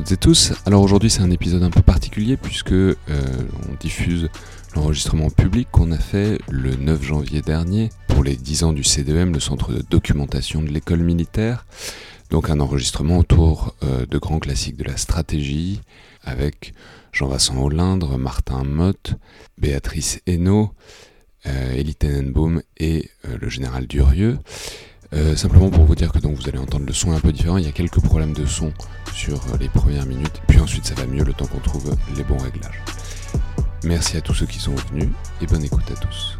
Toutes et tous. Alors aujourd'hui c'est un épisode un peu particulier puisque euh, on diffuse l'enregistrement public qu'on a fait le 9 janvier dernier pour les 10 ans du CDM, le centre de documentation de l'école militaire. Donc un enregistrement autour euh, de grands classiques de la stratégie avec Jean-Vincent Hollindre, Martin Mott, Béatrice Hainaut, euh, Elie Tenenbaum et euh, le général Durieux. Euh, simplement pour vous dire que donc vous allez entendre le son un peu différent, il y a quelques problèmes de son sur les premières minutes, puis ensuite ça va mieux le temps qu'on trouve les bons réglages. Merci à tous ceux qui sont venus et bonne écoute à tous.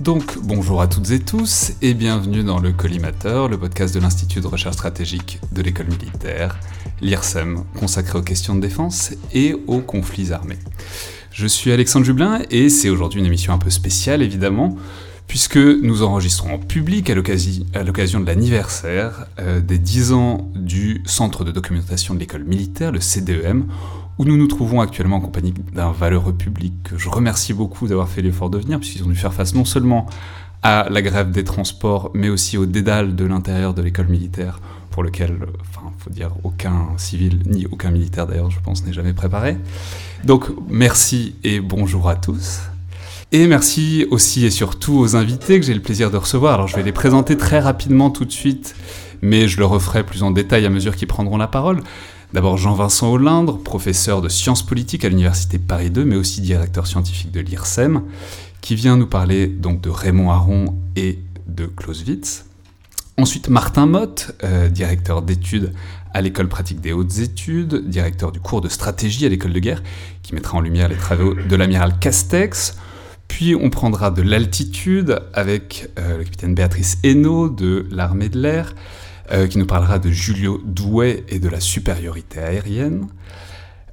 Donc bonjour à toutes et tous et bienvenue dans le Collimateur, le podcast de l'Institut de recherche stratégique de l'école militaire, l'IRSEM, consacré aux questions de défense et aux conflits armés. Je suis Alexandre Jublin et c'est aujourd'hui une émission un peu spéciale évidemment, puisque nous enregistrons en public à l'occasion de l'anniversaire euh, des 10 ans du Centre de documentation de l'école militaire, le CDEM, où nous nous trouvons actuellement en compagnie d'un valeureux public que je remercie beaucoup d'avoir fait l'effort de venir, puisqu'ils ont dû faire face non seulement à la grève des transports, mais aussi au dédale de l'intérieur de l'école militaire, pour lequel, enfin, faut dire, aucun civil, ni aucun militaire d'ailleurs, je pense, n'est jamais préparé. Donc, merci et bonjour à tous. Et merci aussi et surtout aux invités que j'ai le plaisir de recevoir. Alors, je vais les présenter très rapidement tout de suite, mais je le referai plus en détail à mesure qu'ils prendront la parole. D'abord Jean-Vincent Hollindre, professeur de sciences politiques à l'Université Paris 2, mais aussi directeur scientifique de l'IRSEM, qui vient nous parler donc de Raymond Aron et de Clausewitz. Ensuite Martin Mott, euh, directeur d'études à l'école pratique des hautes études, directeur du cours de stratégie à l'école de guerre, qui mettra en lumière les travaux de l'amiral Castex. Puis on prendra de l'altitude avec euh, le capitaine Béatrice Hainaut de l'armée de l'air, euh, qui nous parlera de Julio Douai et de la supériorité aérienne.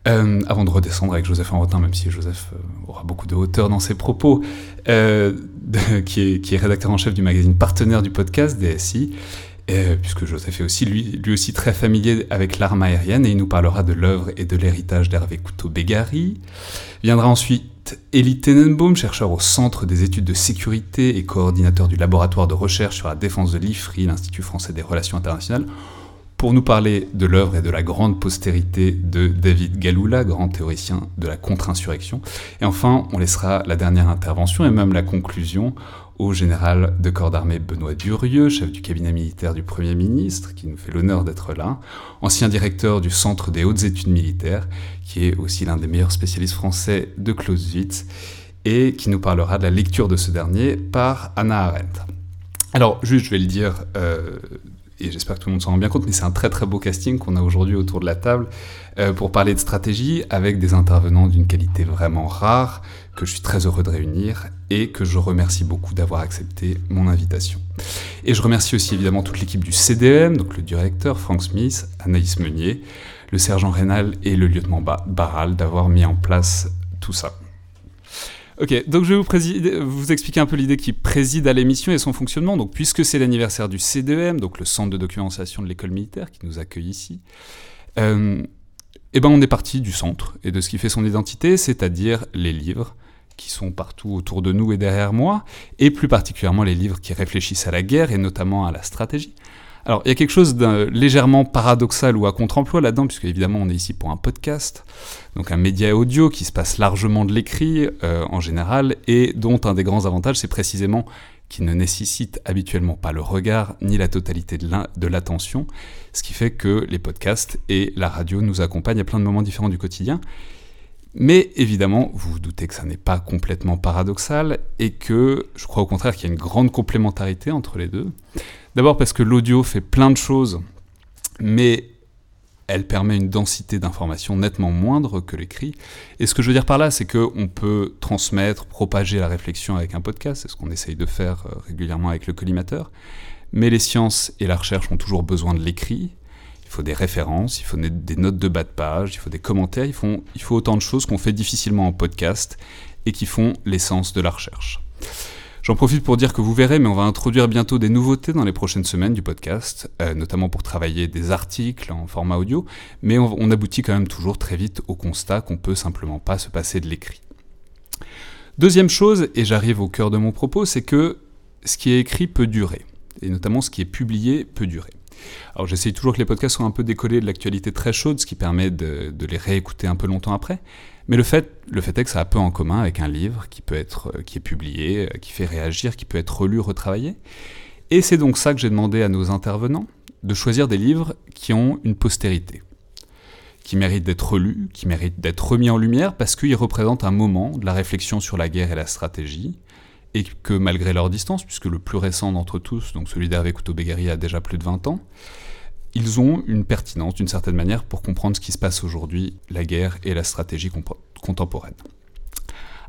Euh, avant de redescendre avec Joseph Enrotin, même si Joseph euh, aura beaucoup de hauteur dans ses propos, qui, est, qui, est, rédacteur en chef du magazine partenaire du podcast, DSI, puisque Joseph est aussi lui, lui aussi très familier avec l'arme aérienne, et il nous parlera de l'œuvre et de l'héritage d'Hervé Couteau-Bégari. Viendra ensuite Elie Tenenbaum, chercheur au Centre des études de sécurité et coordinateur du laboratoire de recherche sur la défense de l'IFRI, l'Institut français des relations internationales, pour nous parler de l'œuvre et de la grande postérité de David Galula, grand théoricien de la contre-insurrection. Et enfin, on laissera la dernière intervention et même la conclusion au général de corps d'armée Benoît Durieux, chef du cabinet militaire du Premier ministre, qui nous fait l'honneur d'être là, ancien directeur du Centre des hautes études militaires, qui est aussi l'un des meilleurs spécialistes français de Clausewitz, et qui nous parlera de la lecture de ce dernier par Anna Arendt. Alors, juste, je vais le dire, euh, et j'espère que tout le monde s'en rend bien compte, mais c'est un très très beau casting qu'on a aujourd'hui autour de la table euh, pour parler de stratégie avec des intervenants d'une qualité vraiment rare, que je suis très heureux de réunir et que je remercie beaucoup d'avoir accepté mon invitation. Et je remercie aussi évidemment toute l'équipe du CDM, donc le directeur Frank Smith, Anaïs Meunier, le sergent Rénal et le lieutenant Barral d'avoir mis en place tout ça. Ok, donc je vais vous, vous expliquer un peu l'idée qui préside à l'émission et son fonctionnement. Donc, puisque c'est l'anniversaire du CDM, donc le centre de documentation de l'école militaire qui nous accueille ici, euh, eh ben on est parti du centre et de ce qui fait son identité, c'est-à-dire les livres, qui sont partout autour de nous et derrière moi, et plus particulièrement les livres qui réfléchissent à la guerre et notamment à la stratégie. Alors, il y a quelque chose de légèrement paradoxal ou à contre-emploi là-dedans, puisque évidemment on est ici pour un podcast, donc un média audio qui se passe largement de l'écrit euh, en général, et dont un des grands avantages, c'est précisément qu'il ne nécessite habituellement pas le regard ni la totalité de l'attention, ce qui fait que les podcasts et la radio nous accompagnent à plein de moments différents du quotidien, mais évidemment, vous vous doutez que ça n'est pas complètement paradoxal et que je crois au contraire qu'il y a une grande complémentarité entre les deux. D'abord parce que l'audio fait plein de choses, mais elle permet une densité d'informations nettement moindre que l'écrit. Et ce que je veux dire par là, c'est qu'on peut transmettre, propager la réflexion avec un podcast, c'est ce qu'on essaye de faire euh, régulièrement avec le collimateur. Mais les sciences et la recherche ont toujours besoin de l'écrit, il faut des références, il faut des notes de bas de page, il faut des commentaires, il faut, il faut autant de choses qu'on fait difficilement en podcast et qui font l'essence de la recherche. J'en profite pour dire que vous verrez, mais on va introduire bientôt des nouveautés dans les prochaines semaines du podcast, euh, notamment pour travailler des articles en format audio, mais on, on aboutit quand même toujours très vite au constat qu'on peut simplement pas se passer de l'écrit. Deuxième chose, et j'arrive au cœur de mon propos, c'est que ce qui est écrit peut durer, et notamment ce qui est publié peut durer. Alors j'essaye toujours que les podcasts soient un peu décollés de l'actualité très chaude, ce qui permet de, les réécouter un peu longtemps après. Mais le fait, le est que ça a peu en commun avec un livre qui peut être, euh, qui est publié, euh, qui fait réagir, qui peut être relu, retravaillé. Et c'est donc ça que j'ai demandé à nos intervenants, de choisir des livres qui ont une postérité, qui méritent d'être relus, qui méritent d'être remis en lumière, parce qu'ils représentent un moment de la réflexion sur la guerre et la stratégie, et que malgré leur distance, puisque le plus récent d'entre tous, donc celui d'Hervé Couteau-Béguery, a déjà plus de 20 ans, ils ont une pertinence d'une certaine manière pour comprendre ce qui se passe aujourd'hui, la guerre et la stratégie contemporaine.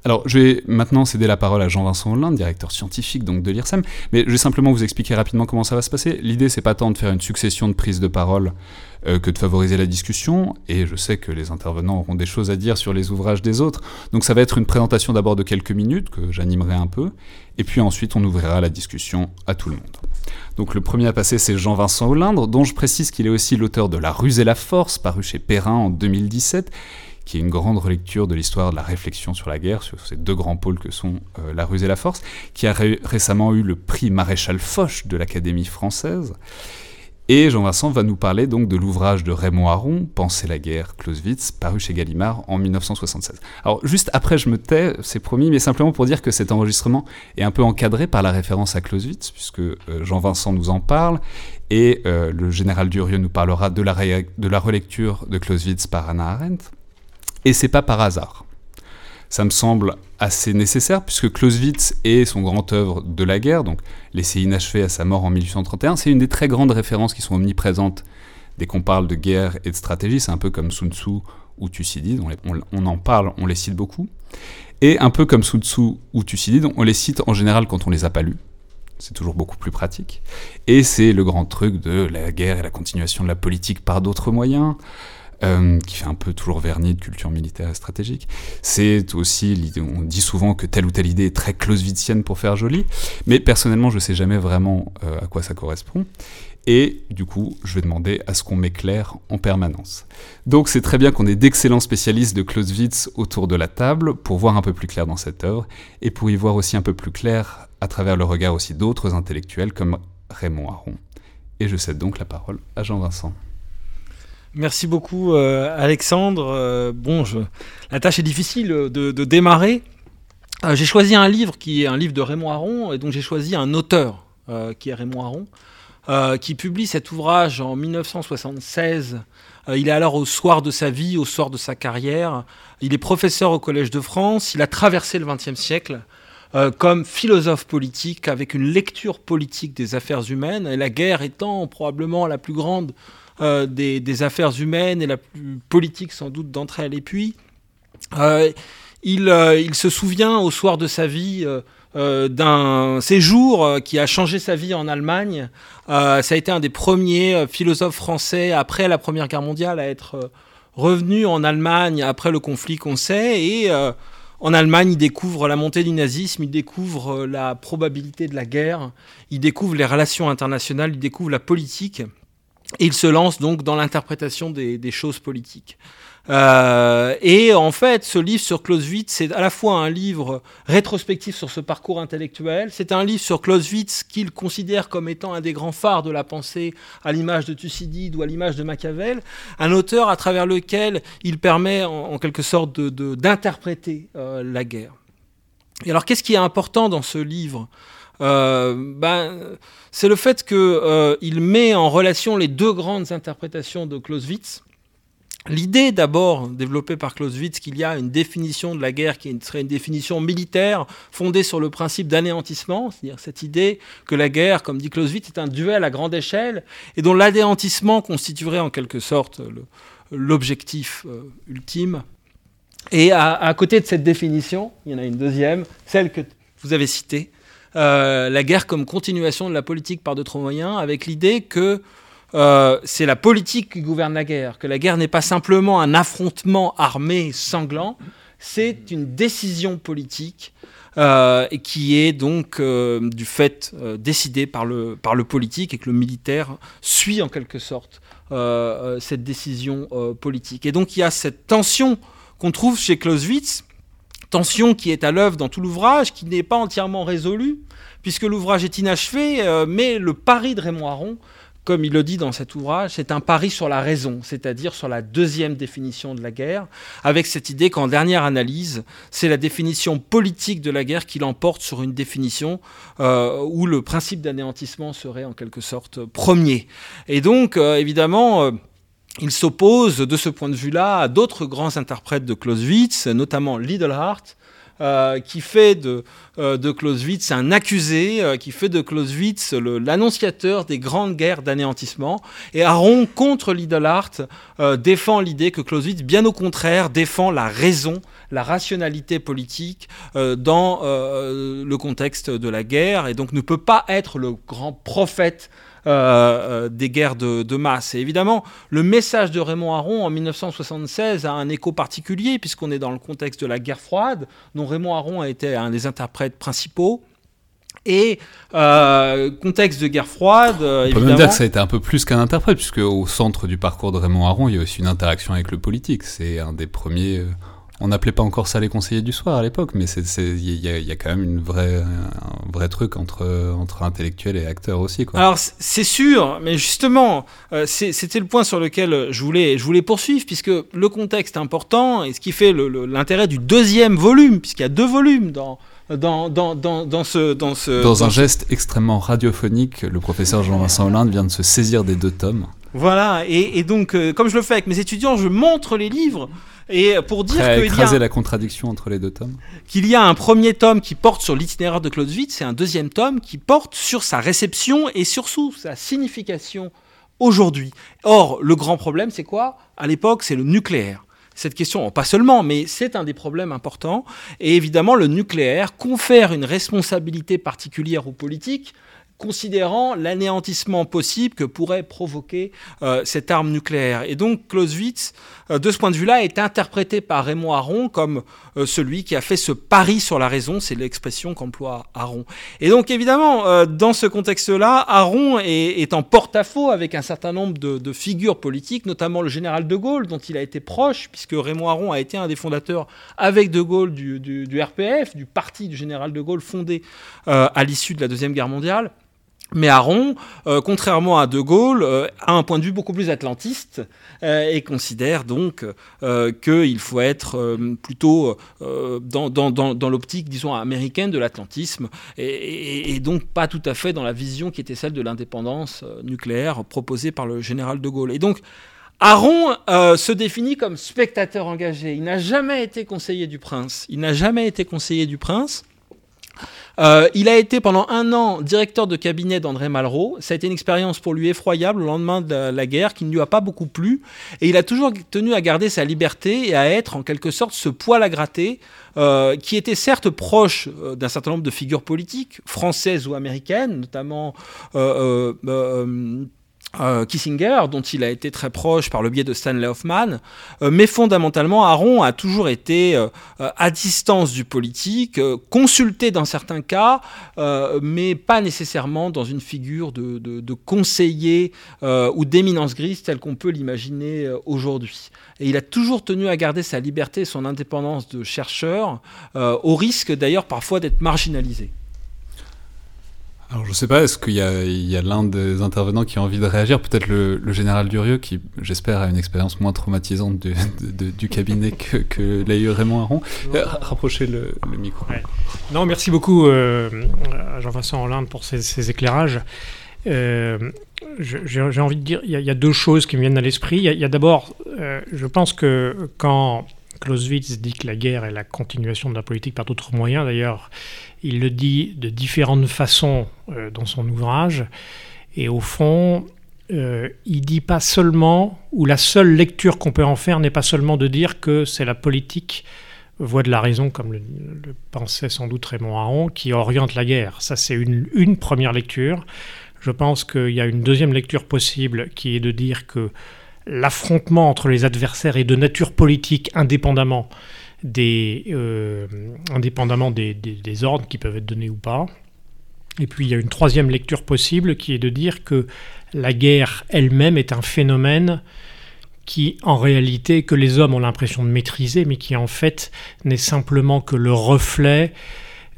Alors, je vais maintenant céder la parole à Jean-Vincent Hollande, directeur scientifique donc de l'IRSEM, mais je vais simplement vous expliquer rapidement comment ça va se passer. L'idée, c'est pas tant de faire une succession de prises de parole euh, que de favoriser la discussion, et je sais que les intervenants auront des choses à dire sur les ouvrages des autres, donc ça va être une présentation d'abord de quelques minutes, que j'animerai un peu, et puis ensuite on ouvrira la discussion à tout le monde. Donc le premier à passer, c'est Jean-Vincent Hollande, dont je précise qu'il est aussi l'auteur de La ruse et la force, paru chez Perrin en 2017, qui est une grande relecture de l'histoire de la réflexion sur la guerre, sur ces deux grands pôles que sont euh, la ruse et la force, qui a récemment eu le prix Maréchal Foch de l'Académie française. Et Jean-Vincent va nous parler donc de l'ouvrage de Raymond Aron, Penser la guerre, Clausewitz, paru chez Gallimard en 1976. Alors juste après je me tais, c'est promis, mais simplement pour dire que cet enregistrement est un peu encadré par la référence à Clausewitz, puisque euh, Jean-Vincent nous en parle, et euh, le général Durieux nous parlera de la, de la relecture de Clausewitz par Anna Arendt. Et c'est pas par hasard. Ça me semble assez nécessaire puisque Clausewitz et son grand œuvre de la guerre, donc laissé inachevé à sa mort en 1831, c'est une des très grandes références qui sont omniprésentes dès qu'on parle de guerre et de stratégie. C'est un peu comme Sun Tzu ou Thucydide, on, on, en parle, on les cite beaucoup. Et un peu comme Sun Tzu ou Thucydide, on les cite en général quand on les a pas lus. C'est toujours beaucoup plus pratique. Et c'est le grand truc de la guerre et la continuation de la politique par d'autres moyens. Euh, qui fait un peu toujours vernis de culture militaire et stratégique. C'est aussi on dit souvent que telle ou telle idée est très clausewitzienne pour faire joli, mais personnellement je ne sais jamais vraiment euh, à quoi ça correspond. Et du coup, je vais demander à ce qu'on m'éclaire en permanence. Donc c'est très bien qu'on ait d'excellents spécialistes de Clausewitz autour de la table pour voir un peu plus clair dans cette œuvre et pour y voir aussi un peu plus clair à travers le regard aussi d'autres intellectuels comme Raymond Aron. Et je cède donc la parole à Jean-Vincent. Merci beaucoup, euh, Alexandre. Euh, bon, la tâche est difficile de, démarrer. Euh, j'ai choisi un livre qui est un livre de Raymond Aron, et donc j'ai choisi un auteur qui est Raymond Aron, qui publie cet ouvrage en 1976. il est alors au soir de sa vie, au soir de sa carrière. Il est professeur au Collège de France. Il a traversé le XXe siècle. comme philosophe politique, avec une lecture politique des affaires humaines, et la guerre étant probablement la plus grande euh, des, affaires humaines et la plus politique sans doute d'entre elles. Et puis, euh, il, euh, il, se souvient au soir de sa vie d'un séjour qui a changé sa vie en Allemagne. ça a été un des premiers philosophes français après la Première Guerre mondiale à être revenu en Allemagne après le conflit qu'on sait. Et en Allemagne, il découvre la montée du nazisme, il découvre la probabilité de la guerre, il découvre les relations internationales, il découvre la politique. Il se lance donc dans l'interprétation des, choses politiques. Euh, et en fait, ce livre sur Clausewitz, c'est à la fois un livre rétrospectif sur ce parcours intellectuel, c'est un livre sur Clausewitz qu'il considère comme étant un des grands phares de la pensée à l'image de Thucydide ou à l'image de Machiavel, un auteur à travers lequel il permet en, quelque sorte d'interpréter euh, la guerre. Et alors, qu'est-ce qui est important dans ce livre? Euh, ben, c'est le fait qu'il euh, met en relation les deux grandes interprétations de Clausewitz. L'idée d'abord développée par Clausewitz qu'il y a une définition de la guerre qui serait une définition militaire fondée sur le principe d'anéantissement, c'est-à-dire cette idée que la guerre, comme dit Clausewitz, est un duel à grande échelle et dont l'anéantissement constituerait en quelque sorte l'objectif euh, ultime. Et à, à, côté de cette définition, il y en a une deuxième, celle que vous avez citée, euh, la guerre comme continuation de la politique par d'autres moyens, avec l'idée que euh, c'est la politique qui gouverne la guerre, que la guerre n'est pas simplement un affrontement armé sanglant, c'est une décision politique euh, qui est donc du fait décidée par le, par le politique et que le militaire suit en quelque sorte cette décision politique. Et donc il y a cette tension qu'on trouve chez Clausewitz tension qui est à l'œuvre dans tout l'ouvrage, qui n'est pas entièrement résolue, puisque l'ouvrage est inachevé, euh, mais le pari de Raymond Aron, comme il le dit dans cet ouvrage, c'est un pari sur la raison, c'est-à-dire sur la deuxième définition de la guerre, avec cette idée qu'en dernière analyse, c'est la définition politique de la guerre qui l'emporte sur une définition euh, où le principe d'anéantissement serait en quelque sorte premier. Et donc, euh, évidemment, il s'oppose de ce point de vue-là à d'autres grands interprètes de Clausewitz, notamment Lidlhart, euh, qui fait de, euh, Clausewitz un accusé, euh, qui fait de Clausewitz l'annonciateur des grandes guerres d'anéantissement. Et Aron, contre Lidlhart, défend l'idée que Clausewitz, bien au contraire, défend la raison, la rationalité politique dans le contexte de la guerre, et donc ne peut pas être le grand prophète euh, euh, des guerres de, masse. Et évidemment, le message de Raymond Aron en 1976 a un écho particulier, puisqu'on est dans le contexte de la guerre froide, dont Raymond Aron a été un des interprètes principaux. Et euh, contexte de guerre froide. On peut même dire que ça a été un peu plus qu'un interprète, puisque au centre du parcours de Raymond Aron, il y a aussi une interaction avec le politique. C'est un des premiers on n'appelait pas encore ça les conseillers du soir à l'époque, mais il y, a quand même une vraie, un vrai truc entre, entre intellectuels et acteurs aussi. Quoi. Alors c'est sûr, mais justement, euh, c'était le point sur lequel je voulais, je voulais poursuivre, puisque le contexte est important, et ce qui fait l'intérêt du deuxième volume, puisqu'il y a deux volumes dans, dans, dans, dans, dans, ce, dans, ce, dans un geste extrêmement radiophonique, le professeur Jean-Vincent Hollande vient de se saisir des deux tomes. Voilà, et, et donc, euh, comme je le fais avec mes étudiants, je montre les livres et pour dire qu'il y a la contradiction entre les deux tomes. Qu'il y a un premier tome qui porte sur l'itinéraire de Clausewitz et un deuxième tome qui porte sur sa réception et surtout sa signification aujourd'hui. Or, le grand problème, c'est quoi? À l'époque, c'est le nucléaire cette question, pas seulement, mais c'est un des problèmes importants. Et évidemment, le nucléaire confère une responsabilité particulière aux politiques considérant l'anéantissement possible que pourrait provoquer euh, cette arme nucléaire. Et donc Clausewitz, de ce point de vue-là, est interprété par Raymond Aron comme euh, celui qui a fait ce pari sur la raison, c'est l'expression qu'emploie Aron. Et donc évidemment, dans ce contexte-là, Aron est, en porte-à-faux avec un certain nombre de, figures politiques, notamment le général de Gaulle, dont il a été proche, puisque Raymond Aron a été un des fondateurs avec de Gaulle du RPF, du parti du général de Gaulle fondé à l'issue de la Deuxième Guerre mondiale. Mais Aron, euh, contrairement à De Gaulle, euh, a un point de vue beaucoup plus atlantiste euh, et considère donc qu'il faut être plutôt dans, l'optique, disons, américaine de l'atlantisme et, donc pas tout à fait dans la vision qui était celle de l'indépendance nucléaire proposée par le général De Gaulle. Et donc, Aron se définit comme spectateur engagé. Il n'a jamais été conseiller du prince. Il n'a jamais été conseiller du prince. Euh, il a été pendant un an directeur de cabinet d'André Malraux. Ça a été une expérience pour lui effroyable au lendemain de la, guerre qui ne lui a pas beaucoup plu. Et il a toujours tenu à garder sa liberté et à être en quelque sorte ce poil à gratter euh, qui était certes proche euh, d'un certain nombre de figures politiques, françaises ou américaines, notamment Kissinger, dont il a été très proche par le biais de Stanley Hoffman, euh, mais fondamentalement, Aaron a toujours été euh, à distance du politique, consulté dans certains cas, mais pas nécessairement dans une figure de, de conseiller ou d'éminence grise telle qu'on peut l'imaginer aujourd'hui. Et il a toujours tenu à garder sa liberté et son indépendance de chercheur, au risque d'ailleurs parfois d'être marginalisé. Alors je sais pas, est-ce qu'il y a, l'un des intervenants qui a envie de réagir? Peut-être le, général Durieux, qui j'espère a une expérience moins traumatisante du, cabinet que, que l'a eu Raymond Aron. Euh, rapprochez le, micro. Non, merci beaucoup euh, Jean-Vincent Hollande pour ces, éclairages. Euh, j'ai envie de dire, il y, a deux choses qui me viennent à l'esprit. Il y a, d'abord, je pense que quand Clausewitz dit que la guerre est la continuation de la politique par d'autres moyens, d'ailleurs, il le dit de différentes façons euh, dans son ouvrage. Et au fond, euh, il dit pas seulement, ou la seule lecture qu'on peut en faire n'est pas seulement de dire que c'est la politique voie de la raison, comme le, pensait sans doute Raymond Aron, qui oriente la guerre. Ça, c'est une, une, première lecture. Je pense qu'il y a une deuxième lecture possible qui est de dire que l'affrontement entre les adversaires est de nature politique indépendamment des, euh, des, ordres qui peuvent être donnés ou pas. Et puis il y a une troisième lecture possible qui est de dire que la guerre elle-même est un phénomène qui en réalité, que les hommes ont l'impression de maîtriser, mais qui en fait n'est simplement que le reflet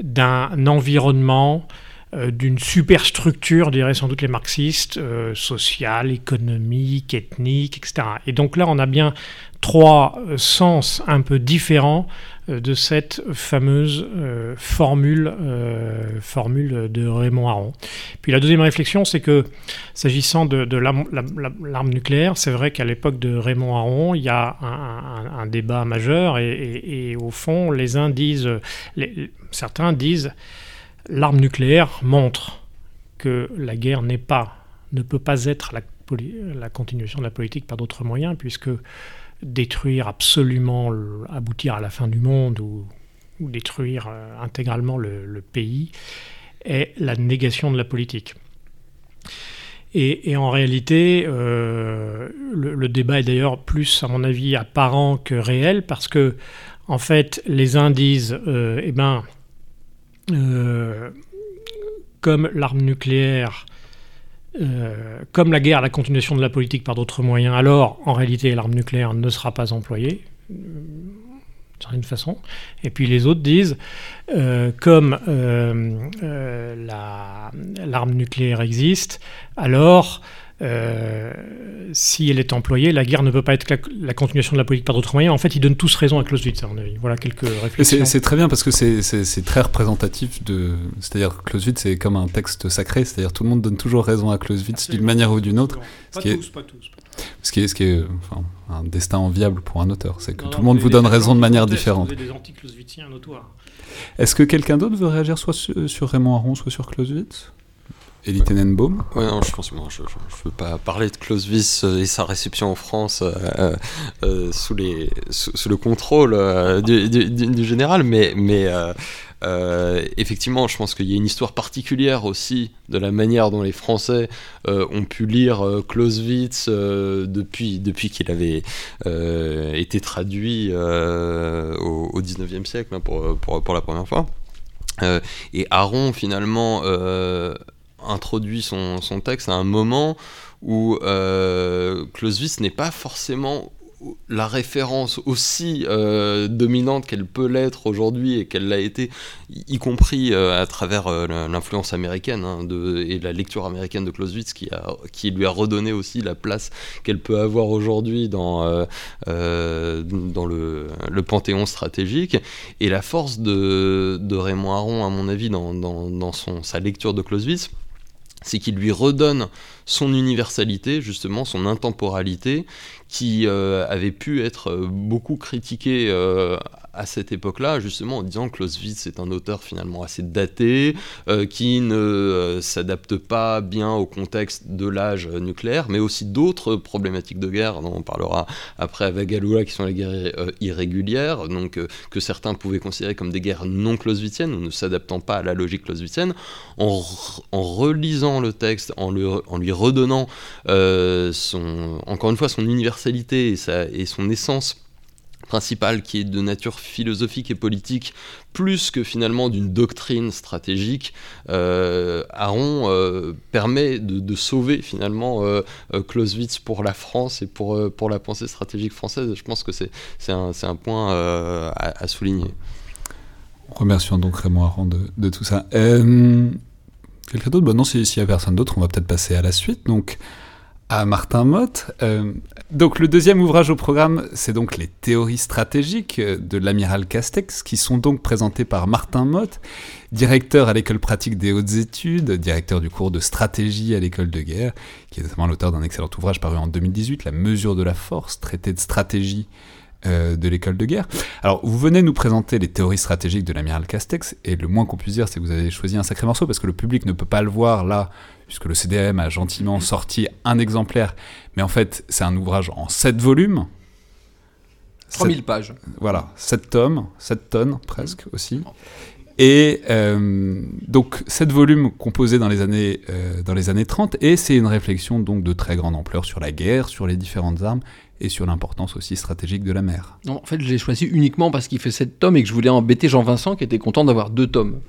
d'un environnement, d'une superstructure, diraient sans doute les marxistes, euh, sociale, économique, ethnique, etc. Et donc là, on a bien trois sens un peu différents euh, de cette fameuse euh, formule, euh, formule de Raymond Aron. Puis la deuxième réflexion, c'est que s'agissant de, l'arme nucléaire, c'est vrai qu'à l'époque de Raymond Aron, il y a un, débat majeur et, au fond, les uns disent, certains disent, l'arme nucléaire montre que la guerre n'est pas, ne peut pas être la, continuation de la politique par d'autres moyens, puisque détruire absolument, aboutir à la fin du monde ou, détruire euh, intégralement le, pays est la négation de la politique. Et, en réalité, euh, le, débat est d'ailleurs plus, à mon avis, apparent que réel, parce que, en fait, les uns disent, euh, eh ben, comme l'arme nucléaire euh, comme la guerre, la continuation de la politique par d'autres moyens, alors en réalité l'arme nucléaire ne sera pas employée euh, d'une certaine façon. Et puis les autres disent, euh, comme l'arme nucléaire existe, alors euh, si elle est employée, la guerre ne peut pas être la, continuation de la politique par d'autres moyens. En fait, ils donnent tous raison à Clausewitz, à mon avis. Voilà quelques réflexions. C'est très bien parce que c'est très représentatif de. C'est-à-dire que Clausewitz, c'est comme un texte sacré, c'est-à-dire tout le monde donne toujours raison à Clausewitz d'une manière ou d'une autre. Pas tous, pas tous. Ce qui est, ce qui est enfin, un destin enviable pour un auteur, c'est que tout le monde vous donne raison de manière différente. des anti-Clausewitziens notoires. Est-ce que quelqu'un d'autre veut réagir soit sur Raymond Aron, soit sur Clausewitz? Elie Tenenbaum Ouais, je pense moi, je ne veux pas parler de Clausewitz euh, et sa réception en France euh, euh, sous, les, sous, le contrôle du, général, mais, effectivement, je pense qu'il y a une histoire particulière aussi de la manière dont les Français ont pu lire Clausewitz depuis, qu'il avait été traduit au, au 19e siècle hein, pour, pour, la première fois. et Aaron, finalement, introduit son, son, texte à un moment où euh, Clausewitz n'est pas forcément la référence aussi euh, dominante qu'elle peut l'être aujourd'hui et qu'elle l'a été, y, compris euh, à travers l'influence américaine hein, de, et la lecture américaine de Clausewitz qui, a, qui lui a redonné aussi la place qu'elle peut avoir aujourd'hui dans, dans le, le, panthéon stratégique. Et la force de, de Raymond Aron, à mon avis, dans, dans, dans son, sa lecture de Clausewitz, c'est qu'il lui redonne son universalité, justement, son intemporalité, qui euh, avait pu être euh, beaucoup critiqué euh, à cette époque-là, justement en disant que Clausewitz est un auteur finalement assez daté, qui ne s'adapte pas bien au contexte de l'âge nucléaire, mais aussi d'autres problématiques de guerre, dont on parlera après avec Galula, qui sont les guerres irrégulières, donc que certains pouvaient considérer comme des guerres non clausewitziennes, ou ne s'adaptant pas à la logique clausewitzienne. En, relisant le texte, en, lui redonnant encore une fois son universalité, et son essence principale qui est de nature philosophique et politique plus que finalement d'une doctrine stratégique, euh, Aaron euh, permet de, sauver finalement euh, Clausewitz pour la France et pour, pour la pensée stratégique française. Je pense que c'est un, un, point à, souligner. Remercions donc Raymond Aron de, de tout ça. Quelqu'un d'autre? Bah Non, s'il n'y a personne d'autre, on va peut-être passer à la suite. Donc, à Martin Mott. Euh, donc le deuxième ouvrage au programme, c'est donc les théories stratégiques de l'amiral Castex, qui sont donc présentées par Martin Mott, directeur à l'école pratique des hautes études, directeur du cours de stratégie à l'école de guerre, qui est notamment l'auteur d'un excellent ouvrage paru en 2018, La mesure de la force, traité de stratégie euh, de l'école de guerre. Alors, vous venez nous présenter les théories stratégiques de l'amiral Castex, et le moins qu'on puisse dire, c'est que vous avez choisi un sacré morceau, parce que le public ne peut pas le voir là puisque le CDM a gentiment sorti un exemplaire, mais en fait c'est un ouvrage en 7 volumes. 3000 pages. Voilà, 7 tomes, 7 tonnes presque aussi. Et euh, donc 7 volumes composés dans les années, euh, dans les années 30, et c'est une réflexion donc de très grande ampleur sur la guerre, sur les différentes armes, et sur l'importance aussi stratégique de la mer. Non, en fait, je l'ai choisi uniquement parce qu'il fait 7 tomes et que je voulais embêter Jean-Vincent qui était content d'avoir 2 tomes.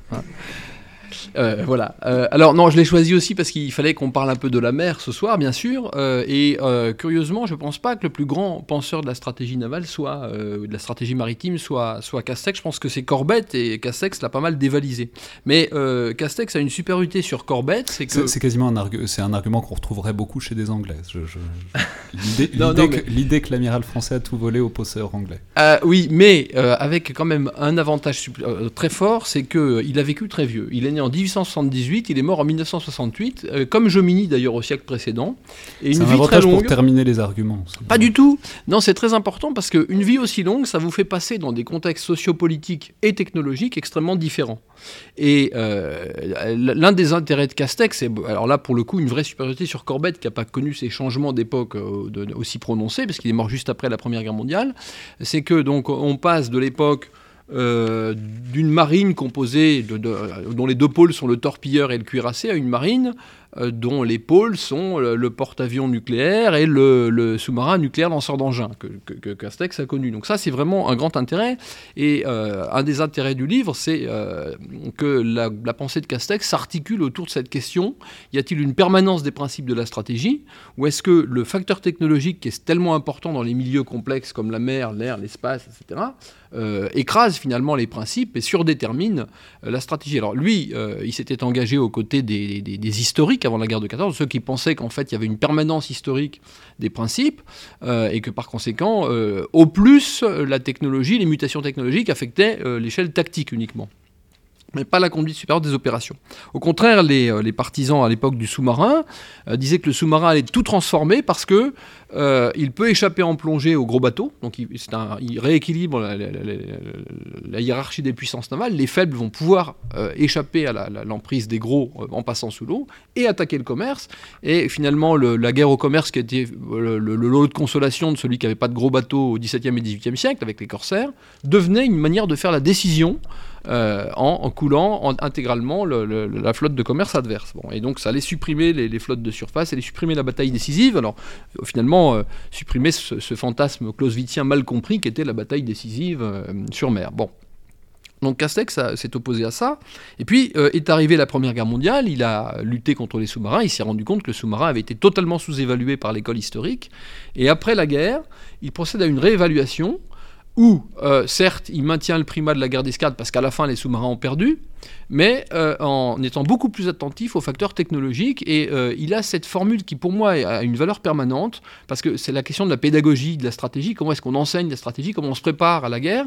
Euh, voilà. Euh, alors non, je l'ai choisi aussi parce qu'il fallait qu'on parle un peu de la mer ce soir, bien sûr. Euh, et curieusement, je pense pas que le plus grand penseur de la stratégie navale soit de la stratégie maritime soit soit Castex. Je pense que c'est Corbett et Castex l'a pas mal dévalisé. Mais Castex a une supériorité sur Corbett, c'est que C'est c'est quasiment un, argu- un argument qu'on retrouverait beaucoup chez des Anglais. Je- je- L'idée que, l'amiral français a tout volé aux posseurs anglais. Oui, mais avec quand même un avantage très fort, c'est que il a vécu très vieux. Il est né en 1878, il est mort en 1968, euh, comme Jomini d'ailleurs au siècle précédent. Et C'est une un vie très avantage pour longue. terminer les arguments. Pas du tout. Non, c'est très important parce qu'une vie aussi longue, ça vous fait passer dans des contextes sociopolitiques et technologiques extrêmement différents. Et euh, l'un des intérêts de Castex, c'est alors là pour le coup une vraie supériorité sur Corbett qui n'a pas connu ces changements d'époque euh, aussi prononcés parce qu'il est mort juste après la Première Guerre mondiale, c'est que donc on passe de l'époque euh, d'une marine composée de, de- dont les deux pôles sont le torpilleur et le cuirassé à une marine euh, dont les pôles sont le, porte-avions nucléaire et le, sous-marin nucléaire lanceur d'engins que, que- que Castex a connu. Donc ça, c'est vraiment un grand intérêt. Et euh, un des intérêts du livre, c'est euh, que la, pensée de Castex s'articule autour de cette question. Y a-t-il une permanence des principes de la stratégie Ou est-ce que le facteur technologique, qui est tellement important dans les milieux complexes comme la mer, l'air, l'espace, etc., euh, écrase finalement les principes et surdétermine euh, la stratégie. Alors lui, euh, il s'était engagé aux côtés des historiques avant la guerre de 14, ceux qui pensaient qu'en fait il y avait une permanence historique des principes euh, et que par conséquent, euh, au plus, la technologie, les mutations technologiques affectaient euh, l'échelle tactique uniquement mais pas la conduite supérieure des opérations. Au contraire, les, euh, partisans à l'époque du sous-marin euh, disaient que le sous-marin allait tout transformer parce que euh, il peut échapper en plongée aux gros bateaux, donc il, rééquilibre la, hiérarchie des puissances navales. Les faibles vont pouvoir échapper à l'emprise des gros en passant sous l'eau et attaquer le commerce. Et finalement, le- la guerre au commerce, qui était le, le- le lot de consolation de celui qui n'avait pas de gros bateaux au XVIIe et XVIIIe siècle avec les corsaires, devenait une manière de faire la décision euh, en, coulant en- intégralement le- le- la flotte de commerce adverse. Bon, et donc ça allait supprimer les, flottes de surface, allait supprimer la bataille décisive. Alors euh, finalement, euh, supprimer ce, fantasme clausewitzien mal compris qui était la bataille décisive sur mer. Bon. Donc Castex s'est opposé à ça. Et puis est arrivée la Première Guerre mondiale, il a lutté contre les sous-marins, il s'est rendu compte que le sous-marin avait été totalement sous-évalué par l'école historique. Et après la guerre, il procède à une réévaluation où, euh, certes, il maintient le primat de la guerre d'escadre parce qu'à la fin, les sous-marins ont perdu, mais euh, en étant beaucoup plus attentif aux facteurs technologiques. Et euh, il a cette formule qui, pour moi, a une valeur permanente, parce que c'est la question de la pédagogie, de la stratégie, comment est-ce qu'on enseigne la stratégie, comment on se prépare à la guerre,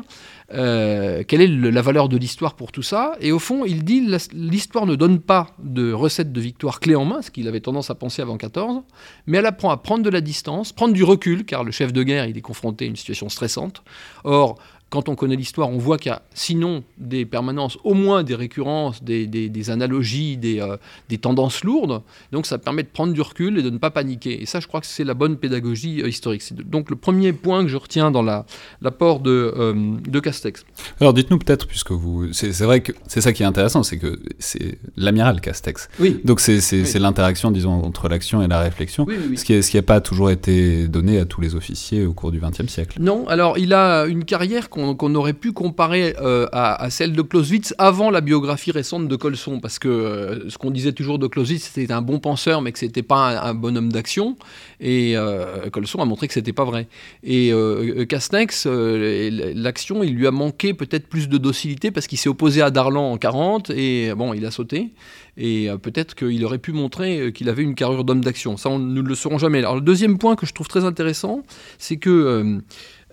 euh, quelle est la valeur de l'histoire pour tout ça. Et au fond, il dit l'histoire ne donne pas de recette de victoire clé en main, ce qu'il avait tendance à penser avant 14, mais elle apprend à prendre de la distance, prendre du recul, car le chef de guerre, il est confronté à une situation stressante. Or, quand on connaît l'histoire, on voit qu'il y a sinon des permanences, au moins des récurrences, des, des- des analogies, des, euh, des tendances lourdes. Donc ça permet de prendre du recul et de ne pas paniquer. Et ça, je crois que c'est la bonne pédagogie euh, historique. C'est donc le premier point que je retiens dans la- l'apport de, euh, de Castex. Alors dites-nous peut-être, puisque vous, c'est vrai que c'est ça qui est intéressant, c'est que c'est l'amiral Castex. Oui. Donc c'est Oui. l'interaction, disons, entre l'action et la réflexion, Oui, oui, ce qui n'a pas toujours été donné à tous les officiers au cours du XXe siècle. Non, alors il a une carrière qu'on qu'on aurait pu comparer euh, à, celle de Clausewitz avant la biographie récente de Colson, parce que euh, ce qu'on disait toujours de Clausewitz, c'était un bon penseur, mais que c'était pas un, un bon homme d'action, et euh, Colson a montré que c'était pas vrai. Et Castex, l'action, il lui a manqué peut-être plus de docilité, parce qu'il s'est opposé à Darlan en 40, et bon, il a sauté. Et peut-être qu'il aurait pu montrer qu'il avait une carrure d'homme d'action. Ça, nous ne le saurons jamais. Alors, le deuxième point que je trouve très intéressant, c'est que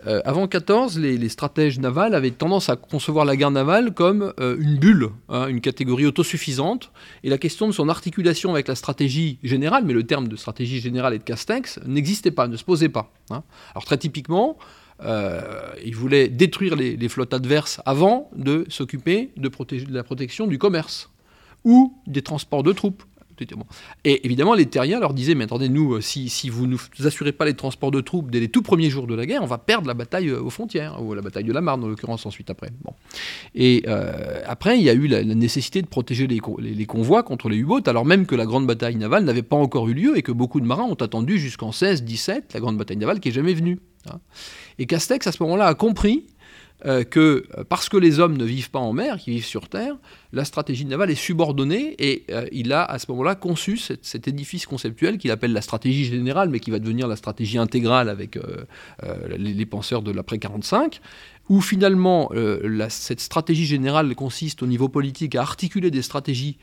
euh, avant 14, les, stratèges navals avaient tendance à concevoir la guerre navale comme euh, une bulle, hein, une catégorie autosuffisante. Et la question de son articulation avec la stratégie générale, mais le terme de stratégie générale et de Castex, n'existait pas, ne se posait pas. hein. Alors très typiquement, euh, il voulait détruire les, flottes adverses avant de s'occuper de la protection du commerce ou des transports de troupes. Et évidemment, les terriens leur disaient, mais attendez, nous, euh, si, si vous ne nous assurez pas les transports de troupes dès les tout premiers jours de la guerre, on va perdre la bataille euh, aux frontières, ou la bataille de la Marne, en l'occurrence, ensuite après. Bon. Et euh, après, il y a eu la, nécessité de protéger les convois contre les U-boats, alors même que la grande bataille navale n'avait pas encore eu lieu et que beaucoup de marins ont attendu jusqu'en 16-17 la grande bataille navale qui est jamais venue. hein. Et Castex, à ce moment-là, a compris euh, que euh, parce que les hommes ne vivent pas en mer, qui vivent sur Terre, la stratégie navale est subordonnée et euh, il a à ce moment-là conçu cet, édifice conceptuel qu'il appelle la stratégie générale, mais qui va devenir la stratégie intégrale avec les, penseurs de l'après 45, où finalement cette stratégie générale consiste au niveau politique à articuler des stratégies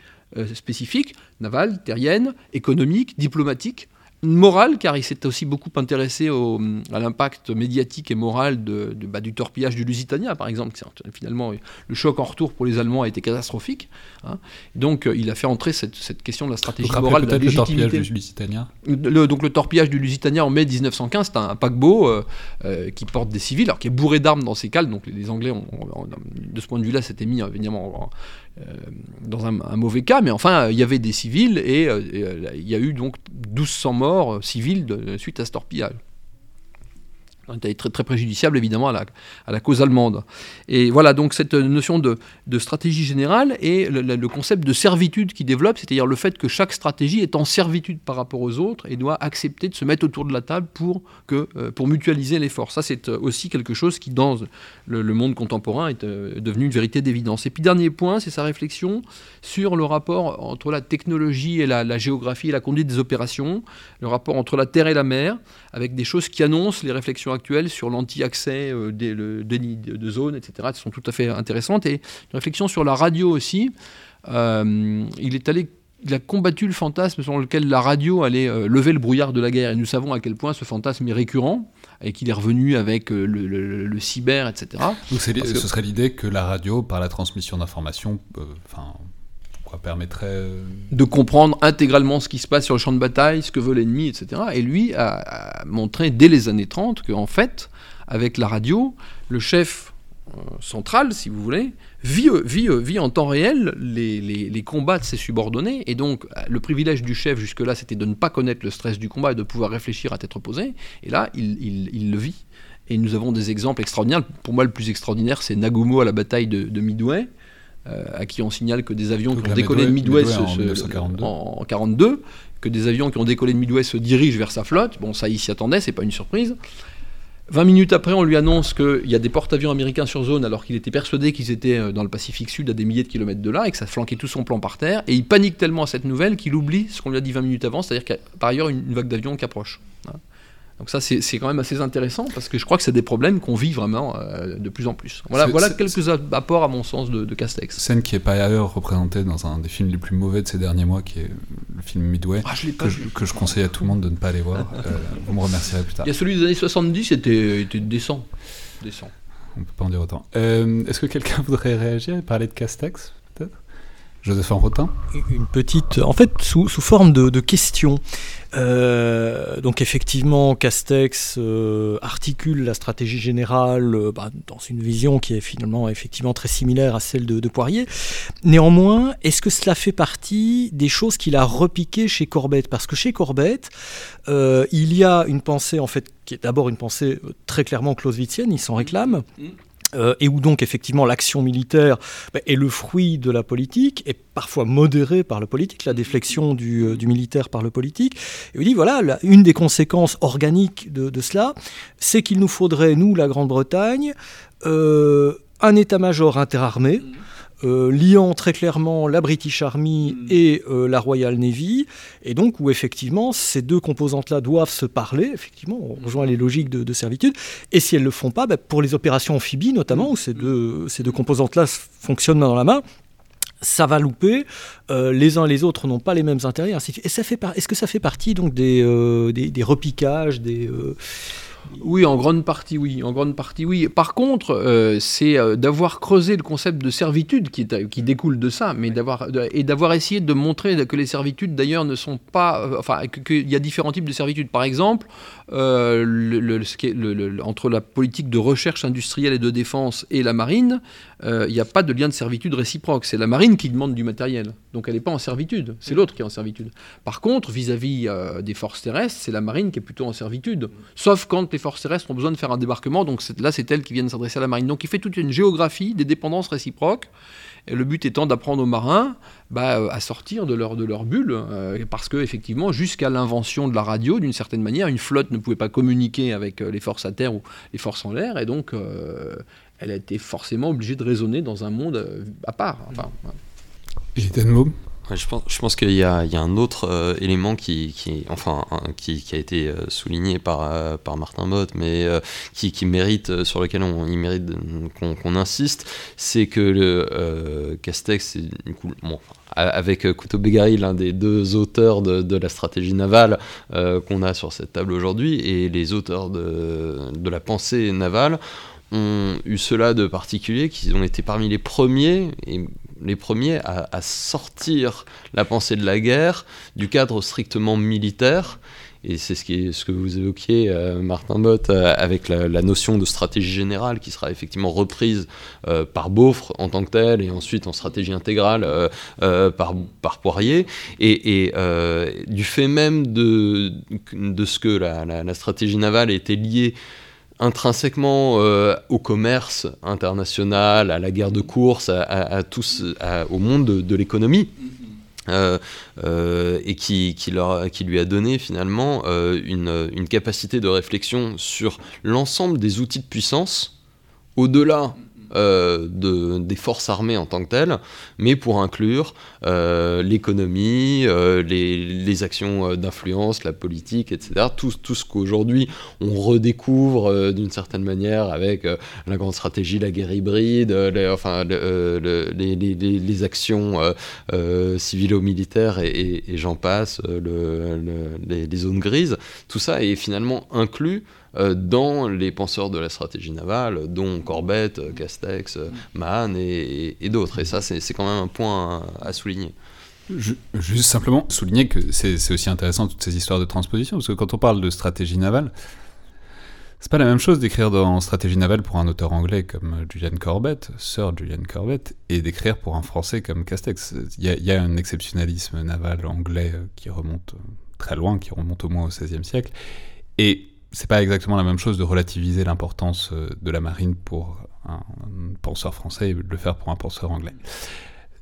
spécifiques, navales, terriennes, économiques, diplomatiques, morale, car il s'est aussi beaucoup intéressé au, à l'impact médiatique et moral de, bah, du torpillage du Lusitania, par exemple. Finalement, le choc en retour pour les Allemands a été catastrophique. Hein. Donc, euh, il a fait entrer cette, cette, question de la stratégie morale de la légitimité. Le torpillage du Lusitania le, Donc, le torpillage du Lusitania en mai 1915, c'est un, paquebot euh, euh, qui porte des civils, alors qui est bourré d'armes dans ses cales. Donc, les, Anglais, ont, de ce point de vue-là, s'étaient mis évidemment dans un, mauvais cas, mais enfin, il y avait des civils et, euh, euh, il y a eu donc 1200 morts civils suite à ce torpillage très, très préjudiciable évidemment à la, à la, cause allemande. Et voilà donc cette notion de, de stratégie générale et le, concept de servitude qui développe, c'est-à-dire le fait que chaque stratégie est en servitude par rapport aux autres et doit accepter de se mettre autour de la table pour, que, euh, pour mutualiser l'effort. Ça c'est euh, aussi quelque chose qui dans le, monde contemporain est euh, devenu une vérité d'évidence. Et puis dernier point, c'est sa réflexion sur le rapport entre la technologie et la, la géographie et la conduite des opérations, le rapport entre la terre et la mer, avec des choses qui annoncent les réflexions actuelles sur l'anti-accès, euh, le déni de zone, etc., qui sont tout à fait intéressantes. Et une réflexion sur la radio aussi. Euh, il est allé il a combattu le fantasme selon lequel la radio allait euh, lever le brouillard de la guerre. Et nous savons à quel point ce fantasme est récurrent et qu'il est revenu avec le, cyber, etc. Donc ce serait l'idée que la radio, par la transmission d'informations, enfin permettrait euh, de comprendre intégralement ce qui se passe sur le champ de bataille, ce que veut l'ennemi, etc. Et lui a, montré dès les années 30 qu'en fait, avec la radio, le chef euh, central, si vous voulez, vit, euh, vit, vit en temps réel les, combats de ses subordonnés. Et donc, le privilège du chef jusque-là, c'était de ne pas connaître le stress du combat et de pouvoir réfléchir à tête reposée. Et là, il, le vit. Et nous avons des exemples extraordinaires. Pour moi, le plus extraordinaire, c'est Nagumo à la bataille de, de Midway, à qui on signale que des avions qui ont décollé de Midway, en, 42. que des avions qui ont décollé de Midway se dirigent vers sa flotte. Bon, ça, il s'y attendait, c'est pas une surprise. 20 minutes après, on lui annonce qu'il y a des porte-avions américains sur zone alors qu'il était persuadé qu'ils étaient euh, dans le Pacifique Sud à des milliers de kilomètres de là et que ça flanquait tout son plan par terre. Et il panique tellement à cette nouvelle qu'il oublie ce qu'on lui a dit 20 minutes avant, c'est-à-dire qu'il y a par ailleurs une, vague d'avions qui approche. Donc ça, c'est quand même assez intéressant parce que je crois que c'est des problèmes qu'on vit vraiment euh, de plus en plus. Voilà, voilà quelques apports à mon sens de, Castex. Scène qui est pas ailleurs représentée dans un des films les plus mauvais de ces derniers mois, qui est le film Midway, ah, que, je, que, je, conseille à tout le monde de ne pas aller voir. Euh, vous me remercierez plus tard. Il y a celui des années 70, c'était décent. décent. On peut pas en dire autant. Euh, est-ce que quelqu'un voudrait réagir et parler de Castex Joseph Rotin Une petite, en fait, sous, sous forme de, de question. Euh, donc effectivement, Castex euh, articule la stratégie générale euh, bah, dans une vision qui est finalement effectivement très similaire à celle de, Poirier. Néanmoins, est-ce que cela fait partie des choses qu'il a repiquées chez Corbett? Parce que chez Corbett, il y a une pensée en fait qui est d'abord une pensée très clairement clausewitzienne, il s'en réclame. Mm. Euh, et où donc effectivement l'action militaire bah, est le fruit de la politique, et parfois modérée par le politique, la déflexion du, euh, militaire par le politique. Et il dit voilà, une des conséquences organiques de, cela, c'est qu'il nous faudrait, nous, la Grande-Bretagne, euh, un état-major interarmé. Mmh. Euh, liant très clairement la British Army mm. et euh, la Royal Navy, et donc où effectivement ces deux composantes-là doivent se parler, effectivement, on rejoint les logiques de, servitude, et si elles ne le font pas, bah, pour les opérations amphibies notamment, où ces deux, ces deux composantes-là fonctionnent main dans la main, ça va louper, euh, les uns et les autres n'ont pas les mêmes intérêts, ainsi Et ça fait est-ce que ça fait partie donc des, des, des repiquages, des oui, en grande partie, oui. En grande partie, oui. Par contre, euh, c'est euh, d'avoir creusé le concept de servitude qui, qui découle de ça, mais d'avoir et d'avoir essayé de montrer que les servitudes, d'ailleurs, ne sont pas, euh, enfin, qu'il y a différents types de servitudes. Par exemple, le, entre la politique de recherche industrielle et de défense et la marine, il n'y a pas de lien de servitude réciproque. C'est la marine qui demande du matériel, donc elle n'est pas en servitude. C'est l'autre qui est en servitude. Par contre, vis-à-vis des forces terrestres, c'est la marine qui est plutôt en servitude, sauf quand les forces terrestres ont besoin de faire un débarquement, donc là c'est elles qui viennent s'adresser à la marine. Donc il fait toute une géographie des dépendances réciproques, le but étant d'apprendre aux marins bah, euh, à sortir de leur, bulle, euh, parce que effectivement jusqu'à l'invention de la radio, d'une certaine manière, une flotte ne pouvait pas communiquer avec euh, les forces à terre ou les forces en l'air, et donc elle a été forcément obligée de raisonner dans un monde à part. Enfin, je pense, je pense qu'il y, a un autre euh, élément qui, a été euh, souligné par, euh, Martin Mott, mais qui, mérite, sur lequel on, il mérite qu'on insiste, c'est que le Castex, avec Couteau Begari, l'un des deux auteurs de, de la stratégie navale qu'on a sur cette table aujourd'hui, et les auteurs de, de la pensée navale, ont eu cela de particulier, qu'ils ont été parmi les premiers, et les premiers à, sortir la pensée de la guerre du cadre strictement militaire. Et c'est ce, que vous évoquiez, euh, Martin Bott, euh, avec la, notion de stratégie générale qui sera effectivement reprise euh, par Beaufre en tant que tel, et ensuite en stratégie intégrale par, par, Poirier. Et, du fait même de, ce que la stratégie navale était liée intrinsèquement euh, au commerce international, à la guerre de course, à, tous, au monde de, l'économie. Mm-hmm. Euh, euh, et qui, qui, leur, qui, lui a donné finalement une, une, capacité de réflexion sur l'ensemble des outils de puissance, au-delà de, des forces armées en tant que telles, mais pour inclure euh, l'économie, euh, les, actions d'influence, la politique, etc. Tout, tout ce qu'aujourd'hui on redécouvre d'une certaine manière avec la grande stratégie, la guerre hybride, les, enfin, les, actions civilo-militaires et, j'en passe, le, les, zones grises. Tout ça est finalement inclus euh, dans les penseurs de la stratégie navale, dont Corbett, euh, Castex, euh, Mahan et, d'autres. Et ça, c'est quand même un point à, souligner. juste simplement souligner que c'est aussi intéressant toutes ces histoires de transposition, parce que quand on parle de stratégie navale, c'est pas la même chose d'écrire dans stratégie navale pour un auteur anglais comme Julian Corbett, Sir Julian Corbett, et d'écrire pour un français comme Castex. Il y, y, a un exceptionnalisme naval anglais qui remonte très loin, qui remonte au moins au XVIe siècle. Et c'est pas exactement la même chose de relativiser l'importance euh, de la marine pour un, penseur français et de le faire pour un penseur anglais.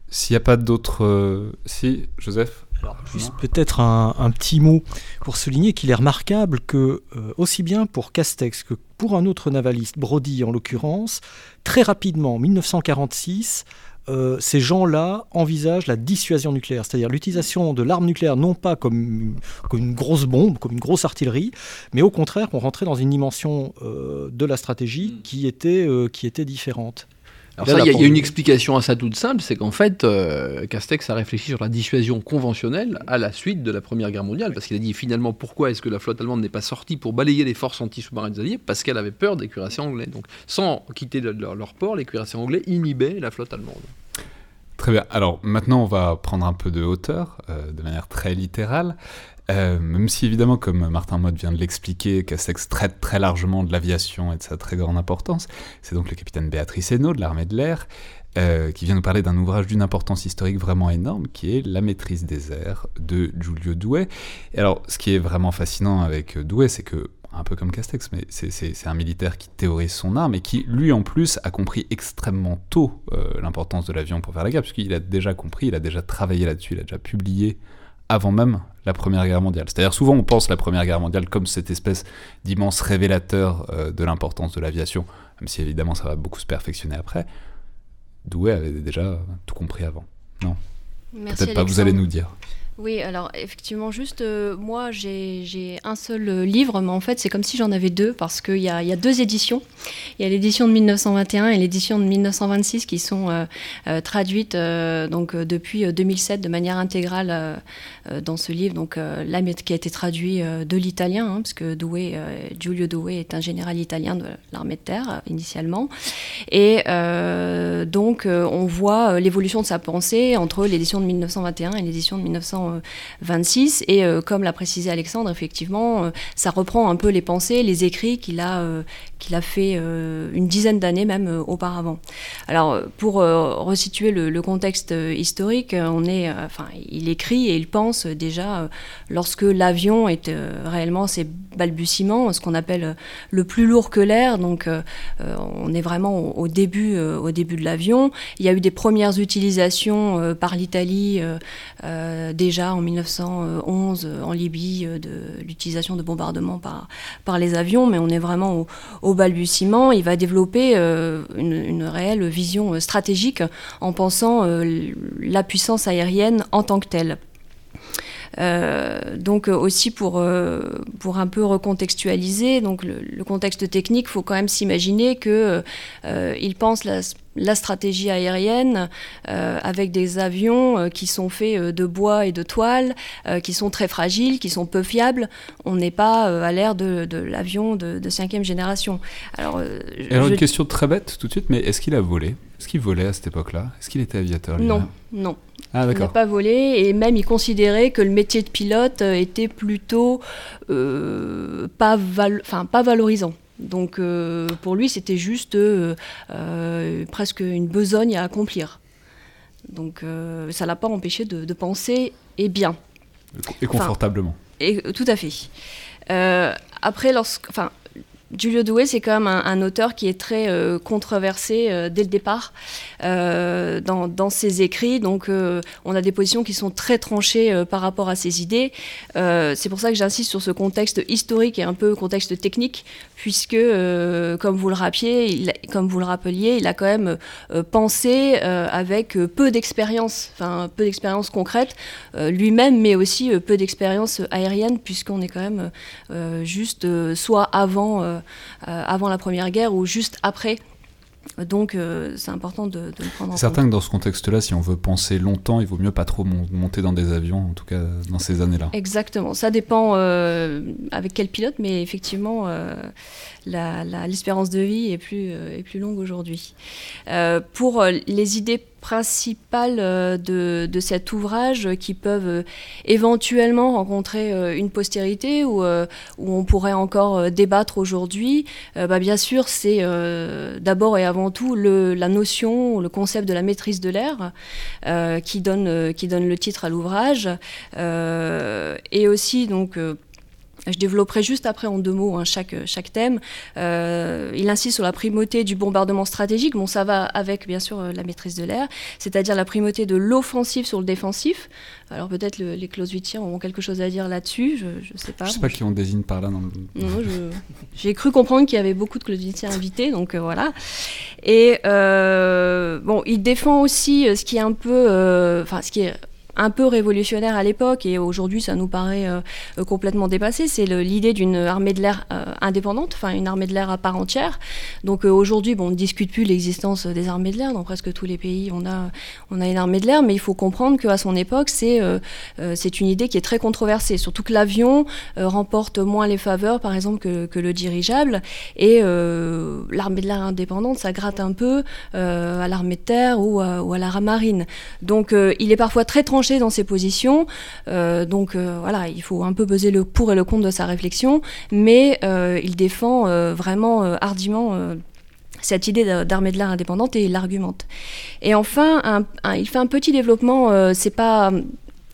S'il n'y a pas d'autres... Euh, si, Joseph? Alors, juste peut-être un, petit mot pour souligner qu'il est remarquable que, euh, aussi bien pour Castex que pour un autre navaliste, Brody en l'occurrence, très rapidement, en 1946, euh, ces gens-là envisagent la dissuasion nucléaire, c'est-à-dire l'utilisation de l'arme nucléaire non pas comme, une grosse bombe, comme une grosse artillerie, mais au contraire qu'on rentrait dans une dimension euh, de la stratégie qui était, euh, qui était différente. Alors ça, il y, a une explication à ça toute simple, c'est qu'en fait, euh, Castex a réfléchi sur la dissuasion conventionnelle à la suite de la Première Guerre mondiale, parce qu'il a dit finalement pourquoi est-ce que la flotte allemande n'est pas sortie pour balayer les forces anti-sous-marines des Alliés? Parce qu'elle avait peur des cuirassiers anglais. Donc sans quitter leur, port, les cuirassiers anglais inhibaient la flotte allemande. Très bien. Alors maintenant, on va prendre un peu de hauteur, euh, de manière très littérale. Euh, même si évidemment, comme Martin Mott vient de l'expliquer, Castex traite très largement de l'aviation et de sa très grande importance, c'est donc le capitaine Béatrice Hainaut de l'armée de l'air, euh, qui vient nous parler d'un ouvrage d'une importance historique vraiment énorme, qui est La maîtrise des airs de Giulio Douai. Et alors, ce qui est vraiment fascinant avec Douai, c'est que un peu comme Castex, mais c'est un militaire qui théorise son arme et qui, lui en plus, a compris extrêmement tôt euh, l'importance de l'avion pour faire la guerre, puisqu'il a déjà compris, il a déjà travaillé là-dessus, il a déjà publié avant même la Première Guerre mondiale. C'est-à-dire souvent on pense la Première Guerre mondiale comme cette espèce d'immense révélateur euh, de l'importance de l'aviation, même si évidemment ça va beaucoup se perfectionner après. Douai avait déjà tout compris avant. Non? Peut-être pas, vous allez nous dire. Oui, alors effectivement, juste euh, moi j'ai un seul euh, livre, mais en fait c'est comme si j'en avais deux parce qu'il y, a deux éditions. Il y a l'édition de 1921 et l'édition de 1926 qui sont euh, traduites donc depuis 2007 de manière intégrale dans ce livre. Donc qui a été traduit de l'italien, hein, parce Giulio Douai est un général italien de l'armée de terre initialement. Et donc on voit l'évolution de sa pensée entre l'édition de 1921 et l'édition de 1926. 26. Et euh, comme l'a précisé Alexandre, effectivement, euh, ça reprend un peu les pensées, les écrits qu'il a, euh, qu'il a fait une dizaine d'années même auparavant. Alors, pour resituer le, contexte historique, on est, enfin, il écrit et il pense déjà lorsque l'avion est réellement ses balbutiements, ce qu'on appelle le plus lourd que l'air. Donc, on est vraiment au, début, au début de l'avion. Il y a eu des premières utilisations par l'Italie déjà déjà en 1911 en Libye de l'utilisation de bombardements par, par les avions, mais on est vraiment au, balbutiement. Il va développer une, réelle vision stratégique en pensant la puissance aérienne en tant que telle. Donc aussi pour, pour un peu recontextualiser, donc le, contexte technique, il faut quand même s'imaginer qu'il il pense la la stratégie aérienne euh, avec des avions euh, qui sont faits euh, de bois et de toile, qui sont très fragiles, qui sont peu fiables. On n'est pas à l'ère de, l'avion de, cinquième génération. Alors, alors une question très bête tout de suite, mais est-ce qu'il a volé? Est-ce qu'il volait à cette époque-là? Est-ce qu'il était aviateur Non, non. Ah, il n'a pas volé et même il considérait que le métier de pilote était plutôt pas, pas valorisant. Donc euh, pour lui, c'était juste euh, euh, presque une besogne à accomplir. Donc ça ne l'a pas empêché de, penser et bien. Et confortablement. et, tout à fait. après, lorsque, enfin, Giulio Doué, c'est quand même un, auteur qui est très euh, controversé euh, dès le départ euh, dans, ses écrits. Donc, on a des positions qui sont très tranchées par rapport à ses idées. c'est pour ça que j'insiste sur ce contexte historique et un peu contexte technique, puisque, comme vous le rappeliez, comme vous le rappeliez, il a quand même pensé avec peu d'expérience, enfin peu d'expérience concrète lui-même, mais aussi peu d'expérience aérienne, puisqu'on est quand même juste soit avant avant la Première Guerre ou juste après. Donc euh, c'est important de, de, le prendre en compte. certain que dans ce contexte-là, si on veut penser longtemps, il vaut mieux pas trop monter dans des avions, en tout cas dans ces années-là. Exactement, ça dépend euh, avec quel pilote, mais effectivement, l'espérance de vie est plus, est plus longue aujourd'hui. pour les idées principales euh, de, cet ouvrage qui peuvent euh, éventuellement rencontrer euh, une postérité ou on pourrait encore débattre aujourd'hui, bah bien sûr, c'est d'abord et avant tout le, la notion, le concept de la maîtrise de l'air qui, donne, qui donne le titre à l'ouvrage. et aussi, donc, je développerai juste après en deux mots hein, chaque, chaque thème. Euh, il insiste sur la primauté du bombardement stratégique. Bon, ça va avec, bien sûr, euh, la maîtrise de l'air, c'est-à-dire la primauté de l'offensif sur le défensif. Alors peut-être les Clausewitziens auront quelque chose à dire là-dessus, je ne sais pas. Je ne sais pas qui on désigne par là. j'ai cru comprendre qu'il y avait beaucoup de Clausewitziens invités, donc euh, voilà. Et bon, il défend aussi ce qui est un peu, enfin, ce qui est un peu révolutionnaire à l'époque et aujourd'hui ça nous paraît euh, complètement dépassé, c'est l'idée d'une armée de l'air euh, indépendante, enfin une armée de l'air à part entière. Donc euh, aujourd'hui, bon, on ne discute plus l'existence des armées de l'air, dans presque tous les pays on a, on a une armée de l'air, mais il faut comprendre qu'à son époque, c'est c'est une idée qui est très controversée, surtout que l'avion remporte moins les faveurs, par exemple, que, le dirigeable, et l'armée de l'air indépendante, ça gratte un peu à l'armée de terre ou à, ou à la marine. Donc il est parfois très tranché dans ses positions. Euh, donc euh, voilà, il faut un peu peser le pour et le contre de sa réflexion, mais euh, il défend vraiment hardiment cette idée d'armée de l'air indépendante et il l'argumente. Et enfin, il fait un petit développement, c'est pas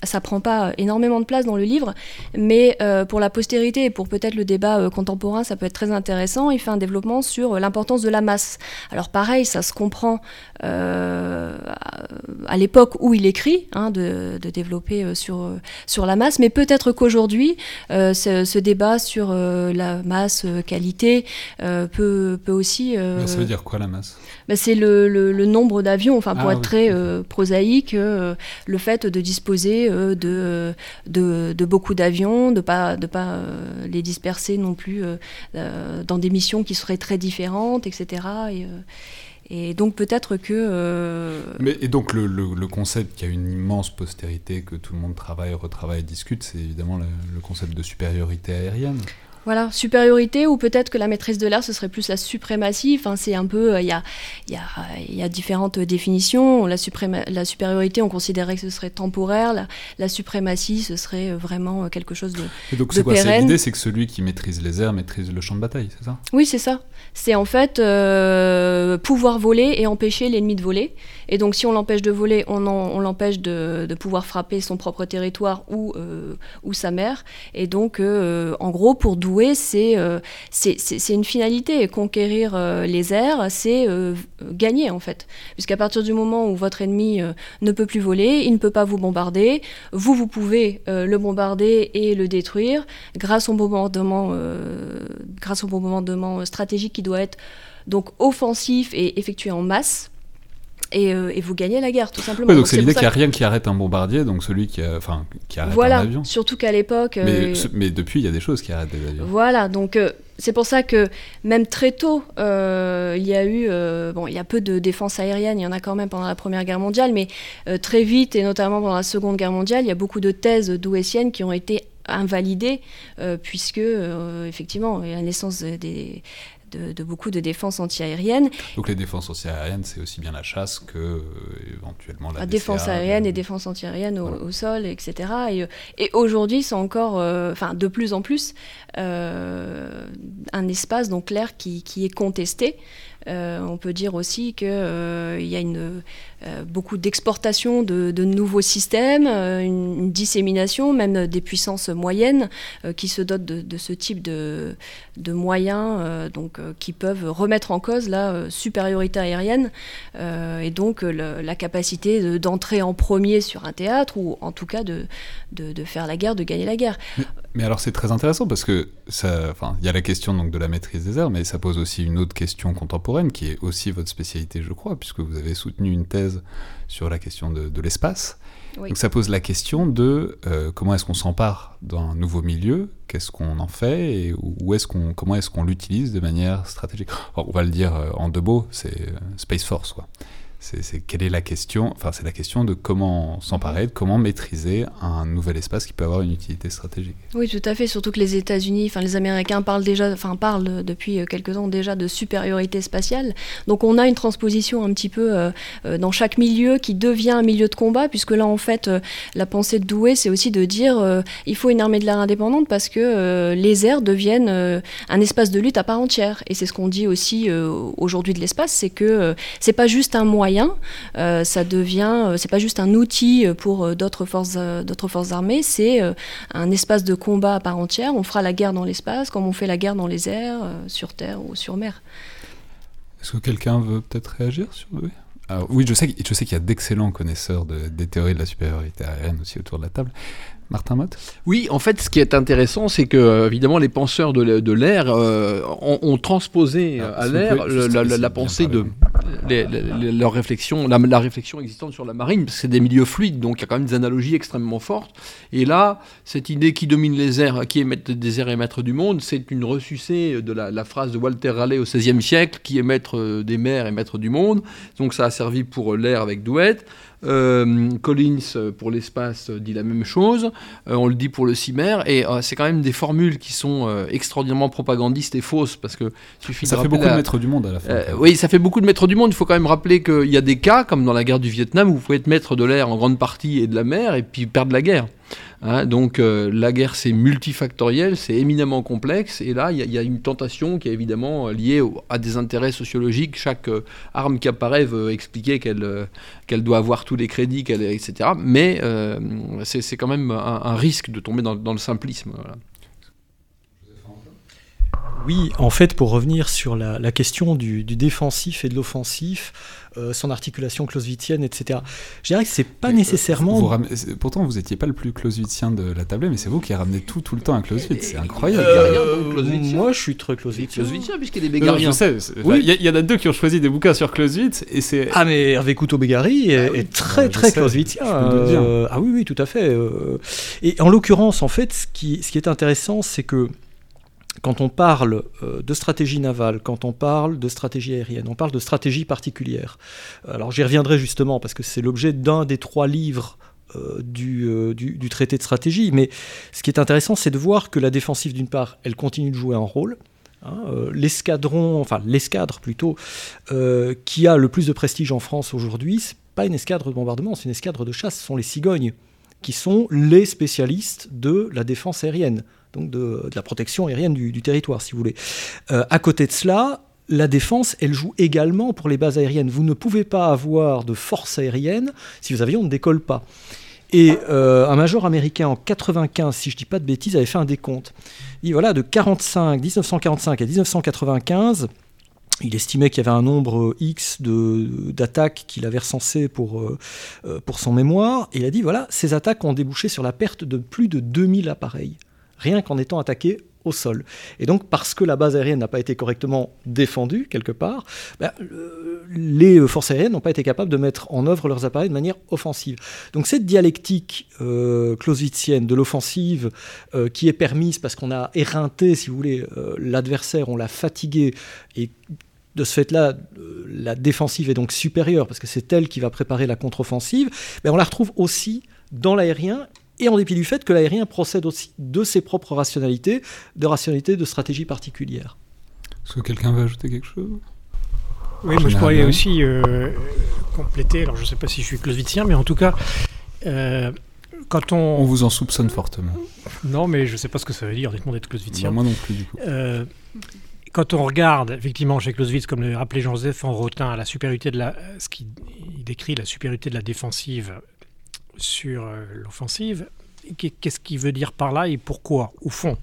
ça prend pas énormément de place dans le livre, mais euh, pour la postérité et pour peut-être le débat euh, contemporain, ça peut être très intéressant. Il fait un développement sur euh, l'importance de la masse. Alors pareil, ça se comprend à l'époque où il écrit, hein, de, développer sur, sur la masse, mais peut-être qu'aujourd'hui, ce, ce, débat sur la masse, qualité, peut, peut aussi... ça veut dire quoi la masse? ben, C'est le, le, nombre d'avions, enfin pour ah être très prosaïque, le fait de disposer euh, de, de, beaucoup d'avions, de ne pas, de pas euh, les disperser non plus euh, dans des missions qui seraient très différentes, etc. Et, donc peut-être que... Mais, et donc le, le, concept qui a une immense postérité, que tout le monde travaille, retravaille, discute, c'est évidemment le, concept de supériorité aérienne. Voilà, supériorité ou peut-être que la maîtrise de l'air, ce serait plus la suprématie. Enfin, c'est un peu, il y, a, y, a, y, a, différentes définitions. La, la supériorité, on considérait que ce serait temporaire. La, la suprématie, ce serait vraiment quelque chose de Et donc c'est quoi L'idée, c'est que celui qui maîtrise les airs maîtrise le champ de bataille, c'est ça? Oui, c'est ça. C'est en fait euh, pouvoir voler et empêcher l'ennemi de voler. Et donc, si on l'empêche de voler, on, l'empêche de, pouvoir frapper son propre territoire ou, euh, sa mère. Et donc, euh, en gros, pour Douai, c'est euh, une finalité. Conquérir les airs, c'est gagner, en fait. Puisqu'à partir du moment où votre ennemi ne peut plus voler, il ne peut pas vous bombarder. Vous, vous pouvez le bombarder et le détruire grâce au bombardement, grâce au bombardement stratégique qui doit être donc offensif et effectué en masse. Et, euh, et, vous gagnez la guerre, tout simplement. Ouais, donc c'est l'idée qu'il n'y a rien qui arrête un bombardier, donc celui qui, a, enfin, qui arrête voilà, un avion. surtout qu'à l'époque. Mais, euh, mais, depuis, il y a des choses qui arrêtent des avions. Voilà, donc euh, c'est pour ça que même très tôt, euh, il y a eu, euh, bon, il y a peu de défense aérienne, il y en a quand même pendant la Première Guerre mondiale, mais très vite, et notamment pendant la Seconde Guerre mondiale, il y a beaucoup de thèses douétiennes qui ont été invalidées, puisque, effectivement, il y a la naissance des de, de, beaucoup de défense antiaérienne. Donc les défenses antiaériennes, c'est aussi bien la chasse que euh, éventuellement la, la défense aérienne et défense antiaérienne au, voilà. au, sol, etc. Et, et aujourd'hui, c'est encore, enfin de plus en plus, euh, un espace donc l'air qui, qui, est contesté. Euh, on peut dire aussi qu'il euh, y a une, euh, beaucoup d'exportation de, nouveaux systèmes, euh, une, dissémination même des puissances moyennes euh, qui se dotent de, ce type de, moyens donc, qui peuvent remettre en cause la supériorité aérienne et donc la capacité d'entrer en premier sur un théâtre ou en tout cas de, faire la guerre, de gagner la guerre. Mais, alors c'est très intéressant parce que il y a la question donc, de la maîtrise des airs, mais ça pose aussi une autre question contemporaine qui est aussi votre spécialité, je crois, puisque vous avez soutenu une thèse sur la question de, de l'espace. Oui. Donc ça pose la question de euh, comment est-ce qu'on s'empare d'un nouveau milieu, qu'est-ce qu'on en fait? Et où est-ce qu'on, comment est-ce qu'on l'utilise de manière stratégique? Alors, on va le dire euh, en deux mots, c'est euh, Space Force. Quoi c'est quelle est la question Enfin, c'est la question de comment s'emparer, de comment maîtriser un nouvel espace qui peut avoir une utilité stratégique. Oui, tout à fait. Surtout que les États-Unis, enfin les Américains parlent déjà, enfin parlent depuis quelques ans déjà de supériorité spatiale. Donc on a une transposition un petit peu euh, dans chaque milieu qui devient un milieu de combat, puisque là en fait euh, la pensée de Douai, c'est aussi de dire euh, il faut une armée de l'air indépendante parce que euh, les airs deviennent euh, un espace de lutte à part entière. Et c'est ce qu'on dit aussi aujourd'hui de l'espace, c'est que c'est pas juste un moyen euh, ça devient, euh, c'est pas juste un outil pour euh, d'autres forces, d'autres forces armées, c'est un espace de combat à part entière. On fera la guerre dans l'espace comme on fait la guerre dans les airs, sur terre ou sur mer. Est-ce que quelqu'un veut peut-être réagir sur oui alors, oui, je sais, je sais qu'il y a d'excellents connaisseurs de, des théories de la supériorité aérienne aussi autour de la table. Martin Mott Oui, en fait, ce qui est intéressant, c'est que, évidemment, les penseurs de l'air euh, ont, ont, transposé ah, à l'air la, la, la pensée de les, les, leur réflexion, la, réflexion existante sur la marine, parce que c'est des milieux fluides, donc il y a quand même des analogies extrêmement fortes. Et là, cette idée qui domine les airs, qui émettent des airs et maître du monde, c'est une ressucée de la, phrase de Walter Raleigh au XVIe siècle, qui est maître des mers et maître du monde. Donc ça a servi pour l'air avec Douette. Euh, Collins pour l'espace dit la même chose, euh, on le dit pour le CIMER, et euh, c'est quand même des formules qui sont euh, extraordinairement propagandistes et fausses, parce que suffit ça de fait beaucoup la... de maîtres du monde à la fin. oui, ça fait beaucoup de maîtres du monde. Il faut quand même rappeler qu'il y a des cas, comme dans la guerre du Vietnam, où vous pouvez être maître de l'air en grande partie et de la mer, et puis perdre la guerre. Hein, donc euh, la guerre c'est multifactoriel, c'est éminemment complexe, et là il y, a une tentation qui est évidemment liée au, à des intérêts sociologiques. Chaque euh, arme qui apparaît veut expliquer qu'elle euh, doit avoir tous les crédits, etc. Mais euh, c'est quand même un, risque de tomber dans, le simplisme. Oui, en fait, pour revenir sur la, la question du, du, défensif et de l'offensif, euh, son articulation clausewitzienne, etc. Je dirais que c'est pas mais, nécessairement. Vous ramenez, pourtant, vous étiez pas le plus clausewitzien de la table, mais c'est vous qui ramenez tout, tout le temps à Clausewitz. C'est incroyable. Euh, moi, je suis très clausewitzien. Clausewitzien, puisqu'il y a des bégariens. je sais. Oui. Il y, y, en a deux qui ont choisi des bouquins sur Clausewitz, et c'est. Ah, mais Hervé Couteau-Bégari est, ah, oui. est, très, très clausewitzien. Euh, ah oui, oui, tout à fait. Euh. Et en l'occurrence, en fait, ce qui, ce qui est intéressant, c'est que quand on parle euh, de stratégie navale, quand on parle de stratégie aérienne, on parle de stratégie particulière. Alors j'y reviendrai justement parce que c'est l'objet d'un des trois livres euh, du, euh, du, traité de stratégie. Mais ce qui est intéressant, c'est de voir que la défensive, d'une part, elle continue de jouer un rôle. Hein, l'escadron, enfin l'escadre plutôt, qui a le plus de prestige en France aujourd'hui, c'est pas une escadre de bombardement, c'est une escadre de chasse, ce sont les cigognes, qui sont les spécialistes de la défense aérienne donc de, la protection aérienne du, territoire, si vous voulez. Euh, à côté de cela, la défense, elle joue également pour les bases aériennes. Vous ne pouvez pas avoir de force aérienne si vos avions ne décollent pas. Et euh, un major américain en 95, si je ne dis pas de bêtises, avait fait un décompte. Il voilà, de 45, 1945 à 1995, il estimait qu'il y avait un nombre X d'attaques qu'il avait recensées pour, euh, pour son mémoire. Et il a dit voilà, ces attaques ont débouché sur la perte de plus de 2000 appareils, rien qu'en étant attaqués au sol. Et donc, parce que la base aérienne n'a pas été correctement défendue, quelque part, ben, les forces aériennes n'ont pas été capables de mettre en œuvre leurs appareils de manière offensive. Donc, cette dialectique euh, clausewitzienne de l'offensive euh, qui est permise parce qu'on a éreinté, si vous voulez, euh, l'adversaire, on l'a fatigué, et de ce fait-là, euh, la défensive est donc supérieure parce que c'est elle qui va préparer la contre-offensive, ben, on la retrouve aussi dans l'aérien et en dépit du fait que l'aérien procède aussi de ses propres rationalités, de rationalités de stratégie particulière. Est-ce que quelqu'un veut ajouter quelque chose? Oui, moi je pourrais aussi euh, compléter, alors je ne sais pas si je suis clausewitzien, mais en tout cas, euh, quand on... On vous en soupçonne fortement. Non, mais je ne sais pas ce que ça veut dire, honnêtement, d'être clausewitzien. Bah, moi non plus, du coup. Euh, quand on regarde, effectivement, chez Clausewitz, comme le rappelait Jean-Joseph, on retint la supériorité de la, ce qui il décrit la supériorité de la défensive sur euh, l'offensive. Qu'est-ce qu'il veut dire par là et pourquoi, au fond?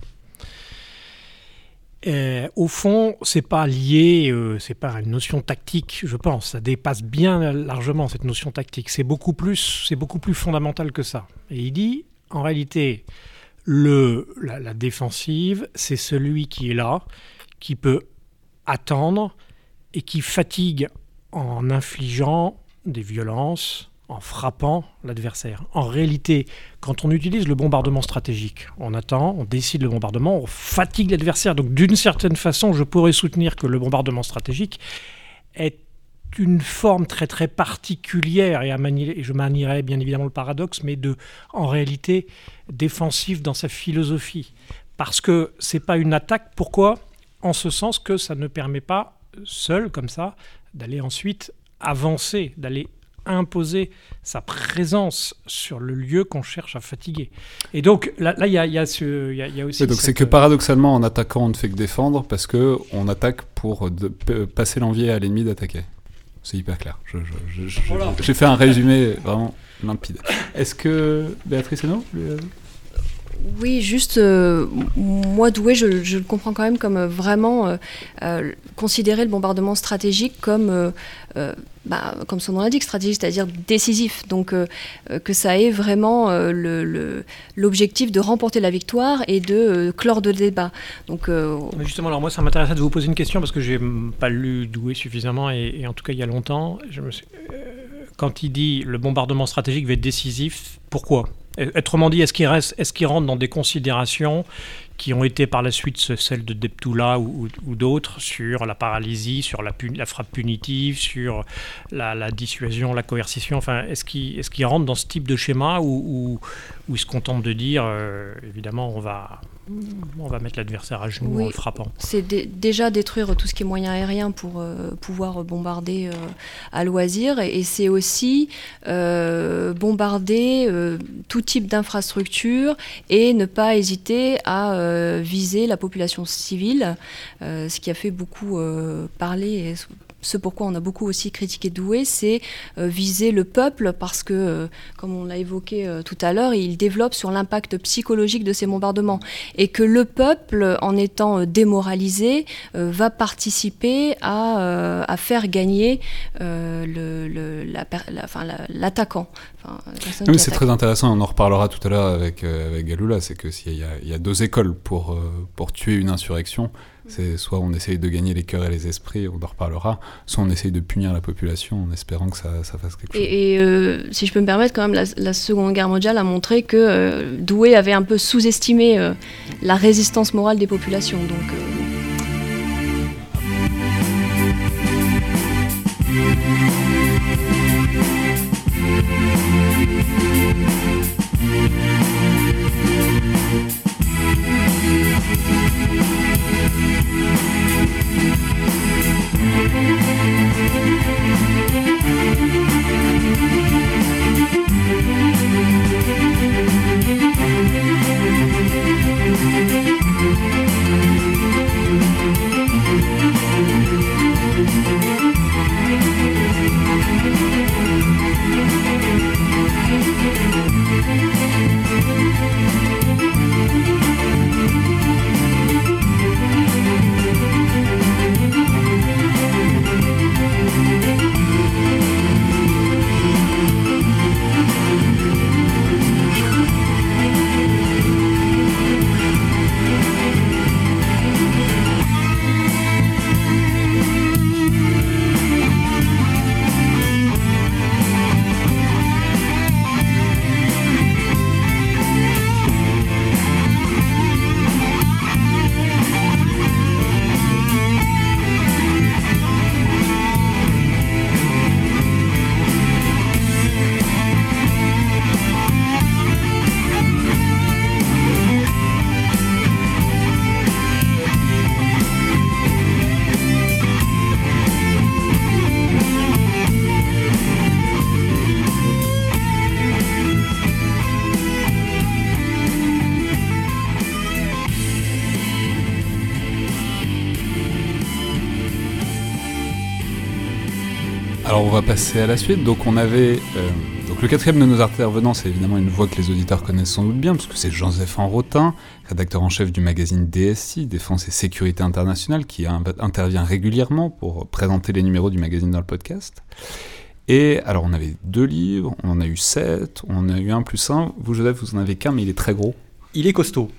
Euh, au fond, c'est pas lié, euh, c'est pas une notion tactique, je pense. Ça dépasse bien largement cette notion tactique. C'est beaucoup plus, c'est beaucoup plus fondamental que ça. Et il dit, en réalité, le, la, la défensive, c'est celui qui est là, qui peut attendre et qui fatigue en infligeant des violences, en frappant l'adversaire. En réalité, quand on utilise le bombardement stratégique, on attend, on décide le bombardement, on fatigue l'adversaire. Donc d'une certaine façon, je pourrais soutenir que le bombardement stratégique est une forme très très particulière, et, à manier, je manierais bien évidemment le paradoxe, mais de, en réalité défensif dans sa philosophie. Parce que c'est pas une attaque. Pourquoi? En ce sens que ça ne permet pas, seul comme ça, d'aller ensuite avancer, d'aller imposer sa présence sur le lieu qu'on cherche à fatiguer. Et donc là, il y, a, y, a ce, y, a, y a aussi. Oui, donc c'est que paradoxalement, en attaquant, on ne fait que défendre parce que on attaque pour de, passer l'envie à l'ennemi d'attaquer. C'est hyper clair. J'ai voilà. fait un résumé vraiment limpide. Est-ce que Béatrice Henault oui, juste, euh, moi, Doué, je, je, le comprends quand même comme euh, vraiment euh, considérer le bombardement stratégique comme, bah, comme son nom l'indique, stratégique, c'est-à-dire décisif. Donc, que ça ait vraiment l'objectif le, de remporter la victoire et de clore de débat. Donc, Justement, alors moi, ça m'intéressait de vous poser une question parce que j'ai pas lu Doué suffisamment et, en tout cas, il y a longtemps. Je quand il dit le bombardement stratégique va être décisif, pourquoi? Autrement dit, est-ce qu'il reste, est-ce qu'il rentre dans des considérations qui ont été par la suite celles de Deptula ou, d'autres sur la paralysie, sur la, frappe punitive, sur la, dissuasion, la coercition? Enfin, est-ce qu'il rentre dans ce type de schéma ou il se contente de dire, euh, évidemment, on va, on va mettre l'adversaire à genoux oui, en le frappant C'est déjà détruire tout ce qui est moyen aérien pour euh, pouvoir bombarder euh, à loisir. Et, et c'est aussi euh, bombarder tout type d'infrastructure et ne pas hésiter à viser la population civile, ce qui a fait beaucoup parler. Et ce pourquoi on a beaucoup aussi critiqué Douai, c'est euh, viser le peuple parce que, euh, comme on l'a évoqué euh, tout à l'heure, il développe sur l'impact psychologique de ces bombardements et que le peuple, en étant démoralisé, va participer à, à faire gagner l'attaquant. La, enfin, oui, c'est très intéressant, on en reparlera tout à l'heure avec, avec Galula, c'est que s'il y, y, a deux écoles pour, pour tuer une insurrection, c'est soit on essaye de gagner les cœurs et les esprits, on en reparlera, soit on essaye de punir la population en espérant que ça, ça fasse quelque chose. Et, et euh, si je peux me permettre, quand même, la, la, Seconde Guerre mondiale a montré que euh, Douai avait un peu sous-estimé euh, la résistance morale des populations. Donc, on va passer à la suite. Donc on avait euh, donc le quatrième de nos intervenants, c'est évidemment une voix que les auditeurs connaissent sans doute bien, parce que c'est Jean-Zéph Enrotin, rédacteur en chef du magazine DSI, Défense et Sécurité Internationale, qui intervient régulièrement pour présenter les numéros du magazine dans le podcast. Et alors on avait deux livres, on en a eu sept, on en a eu un plus un. Vous Joseph, vous en avez qu'un, mais il est très gros. Il est costaud.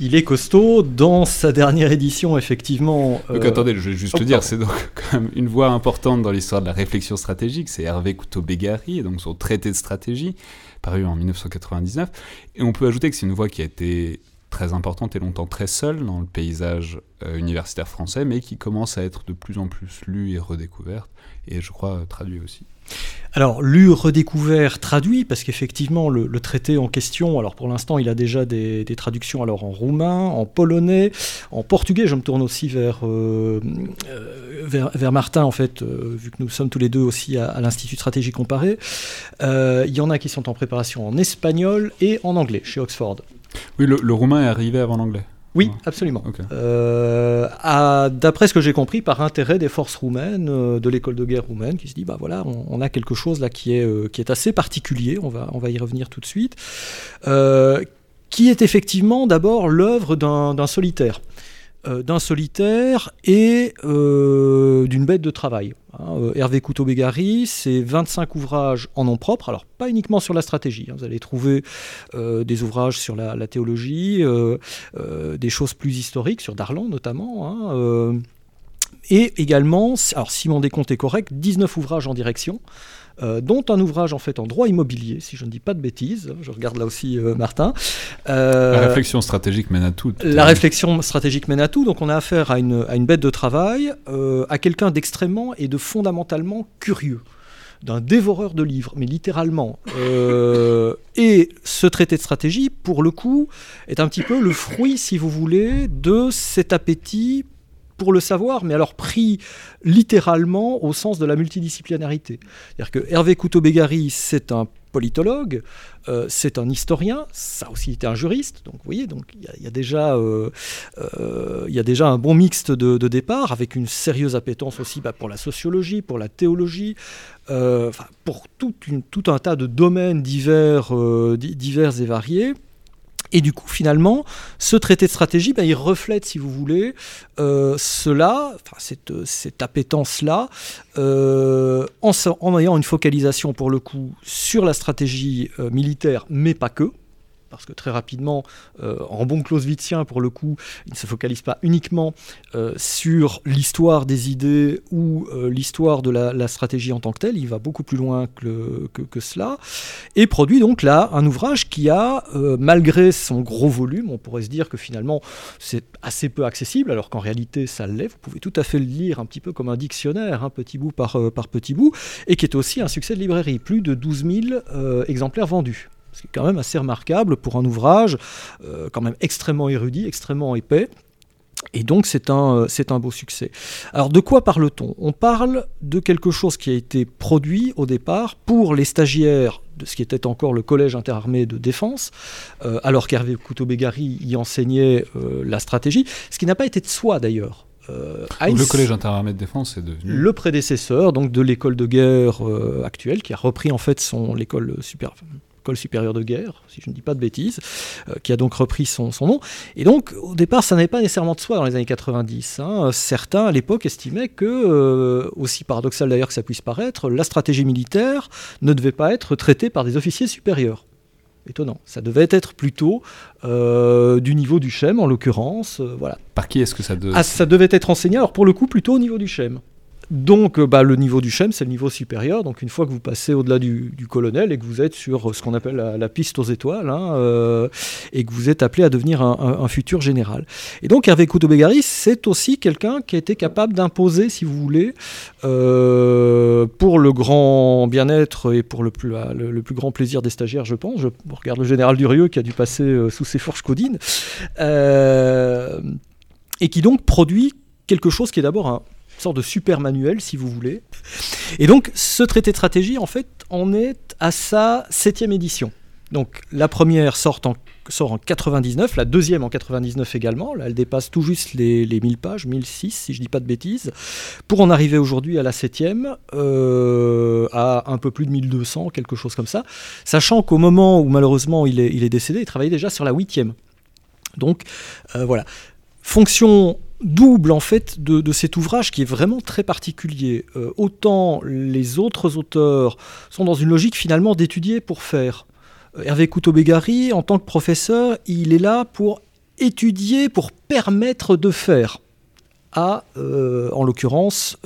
Il est costaud. Dans sa dernière édition, effectivement. Donc, attendez, je vais juste le dire, c'est donc quand même une voix importante dans l'histoire de la réflexion stratégique. C'est Hervé Couteau-Bégari, et donc son traité de stratégie, paru en 1999. Et on peut ajouter que c'est une voix qui a été très importante et longtemps très seule dans le paysage euh, universitaire français, mais qui commence à être de plus en plus lue et redécouverte, et je crois traduite aussi. Alors, lu, redécouvert, traduit, parce qu'effectivement, le, traité en question, alors pour l'instant, il a déjà des, traductions alors en roumain, en polonais, en portugais. Je me tourne aussi vers, euh, euh, vers, Martin, en fait, euh, vu que nous sommes tous les deux aussi à, l'Institut Stratégie Comparé. il y en a qui sont en préparation en espagnol et en anglais, chez Oxford. Oui, le roumain est arrivé avant l'anglais. Oui, absolument. Euh, d'après ce que j'ai compris, par intérêt des forces roumaines, euh, de l'école de guerre roumaine, qui se dit, bah voilà, on, a quelque chose là qui est, euh, qui est assez particulier, on va, on va y revenir tout de suite, qui est effectivement d'abord l'œuvre d'un solitaire. Euh, d'un solitaire et euh, d'une bête de travail. Hein. Euh, Hervé Couteau-Bégari, c'est 25 ouvrages en nom propre, alors pas uniquement sur la stratégie, hein. vous allez trouver des ouvrages sur la, théologie, des choses plus historiques, sur Darlan notamment, hein, et également, alors si mon décompte est correct, 19 ouvrages en direction, euh, dont un ouvrage en fait en droit immobilier, si je ne dis pas de bêtises. Je regarde là aussi euh, Martin. Euh, la réflexion stratégique mène à tout. La réflexion stratégique mène à tout. Donc on a affaire à une, à une bête de travail, à quelqu'un d'extrêmement et de fondamentalement curieux d'un dévoreur de livres, mais littéralement. et ce traité de stratégie, pour le coup, est un petit peu le fruit, si vous voulez, de cet appétit pour le savoir, mais alors pris littéralement au sens de la multidisciplinarité. C'est-à-dire que Hervé Couteau-Bégari, c'est un politologue, euh, c'est un historien, ça aussi été un juriste, donc vous voyez, donc il y, a déjà, euh, euh, a un bon mixte de, départ, avec une sérieuse appétence aussi bah, pour la sociologie, pour la théologie, pour tout, tout, un tas de domaines divers, divers et variés. Et du coup, finalement, ce traité de stratégie, ben, il reflète, si vous voulez, euh, cela, cette, cette appétence-là, euh, en, ayant une focalisation, pour le coup, sur la stratégie euh, militaire, mais pas que parce que très rapidement, euh, en bon clausewitzien pour le coup, il ne se focalise pas uniquement euh, sur l'histoire des idées ou euh, l'histoire de la, stratégie en tant que telle, il va beaucoup plus loin que, cela, et produit donc là un ouvrage qui a, malgré son gros volume, on pourrait se dire que finalement c'est assez peu accessible, alors qu'en réalité ça l'est, vous pouvez tout à fait le lire un petit peu comme un dictionnaire, hein, petit bout par, par petit bout, et qui est aussi un succès de librairie, plus de 12 000 exemplaires vendus. C'est quand même assez remarquable pour un ouvrage euh, quand même extrêmement érudit, extrêmement épais. Et donc c'est un, euh, c'est un beau succès. Alors de quoi parle-t-on? On parle de quelque chose qui a été produit au départ pour les stagiaires de ce qui était encore le collège interarmé de défense, euh, alors qu'Hervé Couteau-Bégari y enseignait la stratégie, ce qui n'a pas été de soi d'ailleurs. le collège interarmé de défense est devenu le prédécesseur donc de l'école de guerre actuelle qui a repris en fait son l'école supérieure École supérieure de guerre, si je ne dis pas de bêtises, euh, qui a donc repris son, nom. Et donc, au départ, ça n'avait pas nécessairement de soi dans les années 90. Hein. Certains, à l'époque, estimaient que, euh, aussi paradoxal d'ailleurs que ça puisse paraître, la stratégie militaire ne devait pas être traitée par des officiers supérieurs. Étonnant. Ça devait être plutôt euh, du niveau du CHEM, en l'occurrence. voilà. Par qui est-ce que ça devait ah, Ça devait être enseigné, alors pour le coup, plutôt au niveau du CHEM. Donc euh, bah, le niveau du CHEM, c'est le niveau supérieur. Donc une fois que vous passez au-delà du, colonel et que vous êtes sur ce qu'on appelle la, piste aux étoiles, hein, euh, et que vous êtes appelé à devenir un, futur général. Et donc Hervé Couteau-Bégaris, c'est aussi quelqu'un qui a été capable d'imposer, si vous voulez, euh, pour le grand bien-être et pour le plus, le, plus, grand plaisir des stagiaires, je pense. Je regarde le général Durieux qui a dû passer sous ses fourches codines. et qui donc produit quelque chose qui est d'abord un sorte de super manuel, si vous voulez. Et donc, ce traité de stratégie, en fait, en est à sa septième édition. Donc la première sort en, sort en 99, la deuxième en 99 également. Là, elle dépasse tout juste les, les 1000 pages, 1006 si je dis pas de bêtises, pour en arriver aujourd'hui à la septième, euh, à un peu plus de 1200, quelque chose comme ça. Sachant qu'au moment où malheureusement il est, il est décédé, il travaillait déjà sur la huitième. Donc euh, voilà. Fonction double en fait de, de, cet ouvrage qui est vraiment très particulier. Euh, autant les autres auteurs sont dans une logique finalement d'étudier pour faire. Euh, Hervé Couteau-Bégari, en tant que professeur, il est là pour étudier, pour permettre de faire à, euh, en l'occurrence,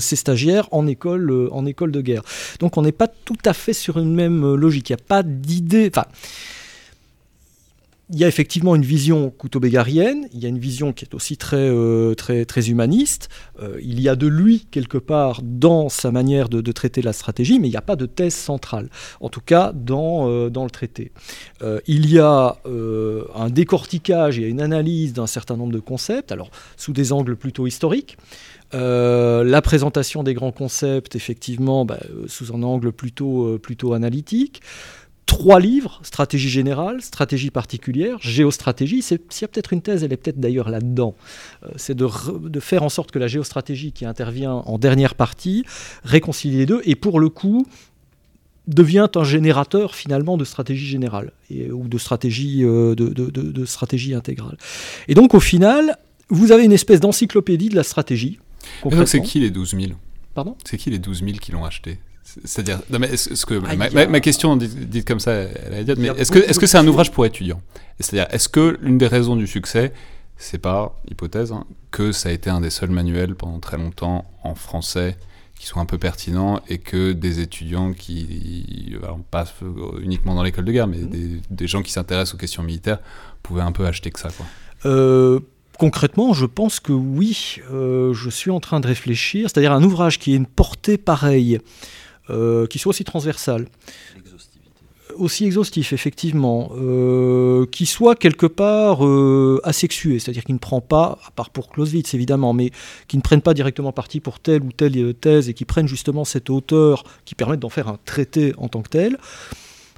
ses stagiaires en école, en école de guerre. Donc on n'est pas tout à fait sur une même logique. Il n'y a pas d'idée. Enfin, il y a effectivement une vision couteau-bégarienne, il y a une vision qui est aussi très, euh, très, très humaniste, euh, il y a de lui quelque part dans sa manière de, traiter la stratégie, mais il n'y a pas de thèse centrale, en tout cas dans, euh, dans le traité. il y a un décortiquage et une analyse d'un certain nombre de concepts, alors sous des angles plutôt historiques, la présentation des grands concepts, effectivement, bah, sous un angle plutôt, plutôt analytique trois livres, stratégie générale, stratégie particulière, géostratégie. S'il y a peut-être une thèse, elle est peut-être d'ailleurs là-dedans. Euh, c'est de, de, faire en sorte que la géostratégie qui intervient en dernière partie réconcilie les deux et pour le coup devient un générateur finalement de stratégie générale et, ou de stratégie, euh, de, de, de, stratégie intégrale. Et donc au final, vous avez une espèce d'encyclopédie de la stratégie. donc c'est qui les 12 000 Pardon? C'est qui les 12 000 qui l'ont acheté? C'est-à-dire, est-ce que ah, ma, ma, ma, question dite, dite, comme ça, elle est idiote, mais est-ce que est-ce que c'est un ouvrage pour étudiants? C'est-à-dire, est-ce que l'une des raisons du succès, c'est pas hypothèse, hein, que ça a été un des seuls manuels pendant très longtemps en français qui soit un peu pertinent et que des étudiants qui, alors pas uniquement dans l'école de guerre, mais mmh. des, des, gens qui s'intéressent aux questions militaires pouvaient un peu acheter que ça, quoi? Euh, Concrètement, je pense que oui, euh, je suis en train de réfléchir, c'est-à-dire un ouvrage qui ait une portée pareille, euh, qui soit aussi transversal. Aussi exhaustif, effectivement, euh, qui soit quelque part euh, asexué, c'est-à-dire qui ne prend pas, à part pour Clausewitz évidemment, mais qui ne prenne pas directement parti pour telle ou telle thèse et qui prennent justement cette hauteur qui permette d'en faire un traité en tant que tel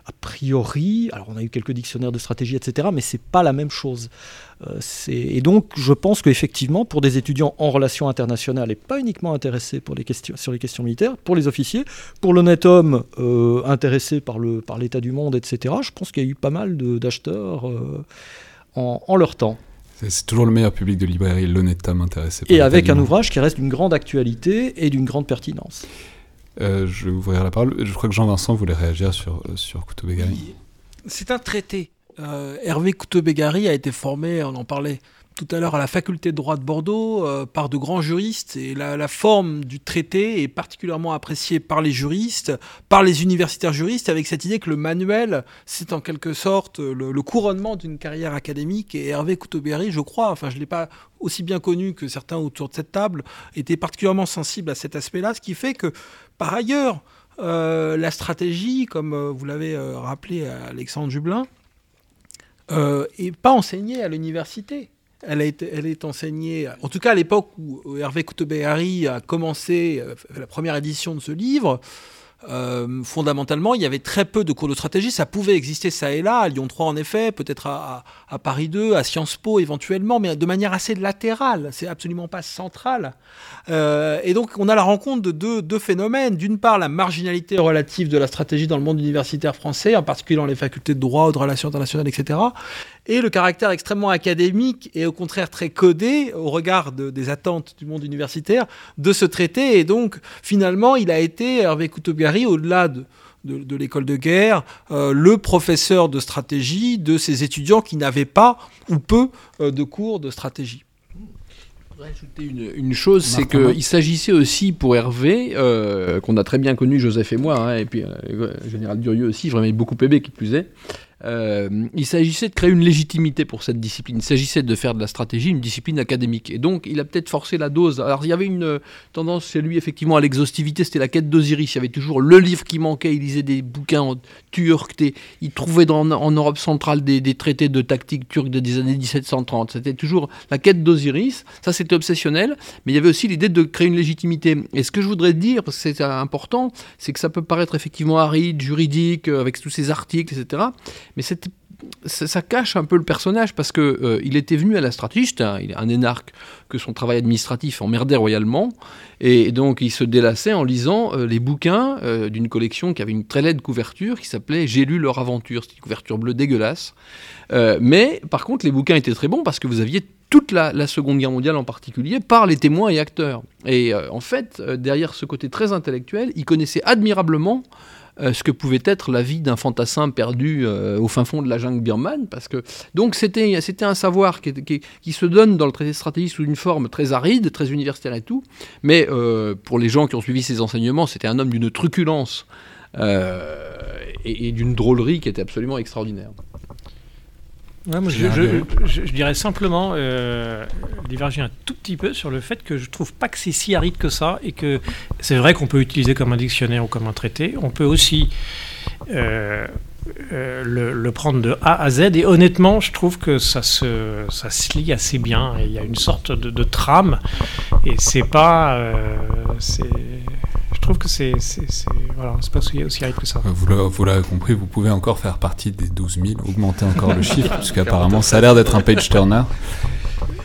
a priori, alors on a eu quelques dictionnaires de stratégie, etc., mais c'est pas la même chose. Euh, et donc, je pense qu'effectivement, pour des étudiants en relations internationales et pas uniquement intéressés pour les questions, sur les questions militaires, pour les officiers, pour l'honnête homme euh, intéressé par l'état par du monde, etc., je pense qu'il y a eu pas mal d'acheteurs euh, en, en leur temps. C'est toujours le meilleur public de librairie, l'honnête homme intéressé. Et avec un ouvrage qui reste d'une grande actualité et d'une grande pertinence. Euh, je vais ouvrir la parole. Je crois que Jean-Vincent voulait réagir sur, sur Couteau-Bégari. C'est un traité. Euh, Hervé Couteau-Bégari a été formé, on en parlait tout à l'heure, à la faculté de droit de Bordeaux euh, par de grands juristes. Et la, forme du traité est particulièrement appréciée par les juristes, par les universitaires juristes, avec cette idée que le manuel, c'est en quelque sorte le, couronnement d'une carrière académique. Et Hervé Couteau-Bégari, je crois, enfin je ne l'ai pas aussi bien connu que certains autour de cette table, était particulièrement sensible à cet aspect-là, ce qui fait que, par ailleurs, euh, la stratégie, comme euh, vous l'avez rappelé à Alexandre Jublin, n'est pas enseignée à l'université. Elle, est enseignée, en tout cas à l'époque où Hervé Couteau-Béhari a commencé la première édition de ce livre, euh, fondamentalement, il y avait très peu de cours de stratégie. Ça pouvait exister ça et là, à Lyon 3 en effet, peut-être à, Paris 2, à Sciences Po éventuellement, mais de manière assez latérale. C'est absolument pas central. Euh, et donc, on a la rencontre de deux, deux phénomènes. D'une part, la marginalité relative de la stratégie dans le monde universitaire français, en particulier dans les facultés de droit ou de relations internationales, etc et le caractère extrêmement académique et au contraire très codé au regard de, des attentes du monde universitaire de ce traité. Et donc, finalement, il a été, Hervé Couteau-Bégari, au-delà de, de, de l'école de guerre, euh, le professeur de stratégie de ces étudiants qui n'avaient pas ou peu euh, de cours de stratégie. Ajouter une, une chose, c'est qu'il s'agissait aussi pour Hervé, euh, qu'on a très bien connu, Joseph et moi, hein, et puis euh, le général Durieux aussi, je remets beaucoup Pébé qui plus est, euh, il s'agissait de créer une légitimité pour cette discipline. Il s'agissait de faire de la stratégie une discipline académique. Et donc, il a peut-être forcé la dose. Alors, il y avait une tendance chez lui, effectivement, à l'exhaustivité. C'était la quête d'Osiris. Il y avait toujours le livre qui manquait. Il lisait des bouquins en turc. Il trouvait en Europe centrale des, des, traités de tactique turque des années 1730. C'était toujours la quête d'Osiris. Ça, c'était obsessionnel. Mais il y avait aussi l'idée de créer une légitimité. Et ce que je voudrais dire, parce que c'est important, c'est que ça peut paraître effectivement aride, juridique, avec tous ces articles, etc mais ça, cache un peu le personnage parce que euh, il était venu à la stratégie, il est un énarque que son travail administratif emmerdait royalement, et donc il se délassait en lisant euh, les bouquins euh, d'une collection qui avait une très laide couverture qui s'appelait J'ai lu leur aventure, c'était une couverture bleue dégueulasse. mais par contre, les bouquins étaient très bons parce que vous aviez toute la, Seconde Guerre mondiale en particulier par les témoins et acteurs. Et en fait, derrière ce côté très intellectuel, il connaissait admirablement euh, ce que pouvait être la vie d'un fantassin perdu euh, au fin fond de la jungle birmane. Parce que, donc c'était, c'était un savoir qui, se donne dans le traité de stratégie sous une forme très aride, très universitaire et tout. Mais euh, pour les gens qui ont suivi ses enseignements, c'était un homme d'une truculence et d'une drôlerie qui était absolument extraordinaire je, dirais simplement euh, diverger un tout petit peu sur le fait que je trouve pas que c'est si aride que ça et que c'est vrai qu'on peut utiliser comme un dictionnaire ou comme un traité. On peut aussi euh, euh, le, prendre de A à Z et honnêtement, je trouve que ça se, ça se lit assez bien. Il y a une sorte de, de trame et c'est pas. Trouve que c'est voilà, pas aussi, aussi que ça. Vous l'avez compris, vous pouvez encore faire partie des 12 000, augmenter encore le chiffre, puisqu'apparemment ça a l'air d'être un page turner.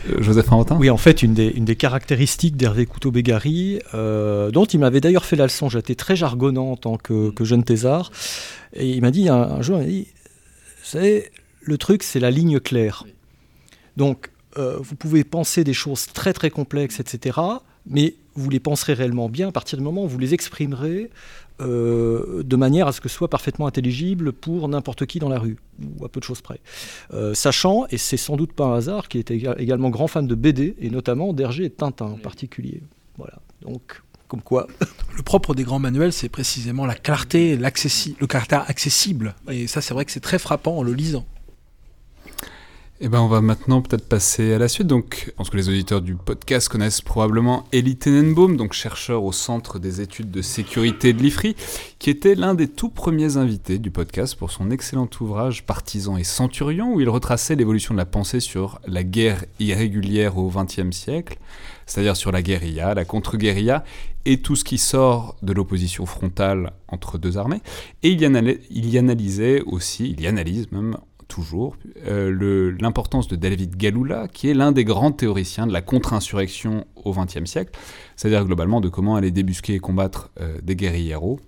Euh, Joseph Rantin Oui, en fait, une des, une des caractéristiques d'Hervé Couteau-Bégari, euh, dont il m'avait d'ailleurs fait la leçon, j'étais très jargonnant en tant que, que jeune thésard, et il m'a dit un, jour, il m'a dit, vous savez, le truc, c'est la ligne claire. Donc, euh, vous pouvez penser des choses très très complexes, etc., mais vous les penserez réellement bien à partir du moment où vous les exprimerez euh, de manière à ce que ce soit parfaitement intelligible pour n'importe qui dans la rue, ou à peu de choses près. Euh, sachant, et c'est sans doute pas un hasard, qu'il était également grand fan de BD, et notamment d'Hergé et Tintin en particulier. Voilà. Donc, comme quoi. Le propre des grands manuels, c'est précisément la clarté, le caractère accessible. Et ça, c'est vrai que c'est très frappant en le lisant. Eh ben, on va maintenant peut-être passer à la suite. Donc, je pense que les auditeurs du podcast connaissent probablement Elie Tenenbaum, donc chercheur au Centre des études de sécurité de l'IFRI, qui était l'un des tout premiers invités du podcast pour son excellent ouvrage Partisans et Centurions, où il retraçait l'évolution de la pensée sur la guerre irrégulière au XXe siècle, c'est-à-dire sur la guérilla, la contre-guérilla et tout ce qui sort de l'opposition frontale entre deux armées. Et il y, analysait aussi, il y analyse même toujours, euh, l'importance de David Galula, qui est l'un des grands théoriciens de la contre-insurrection au XXe siècle, c'est-à-dire globalement de comment aller débusquer et combattre euh, des guérilleros.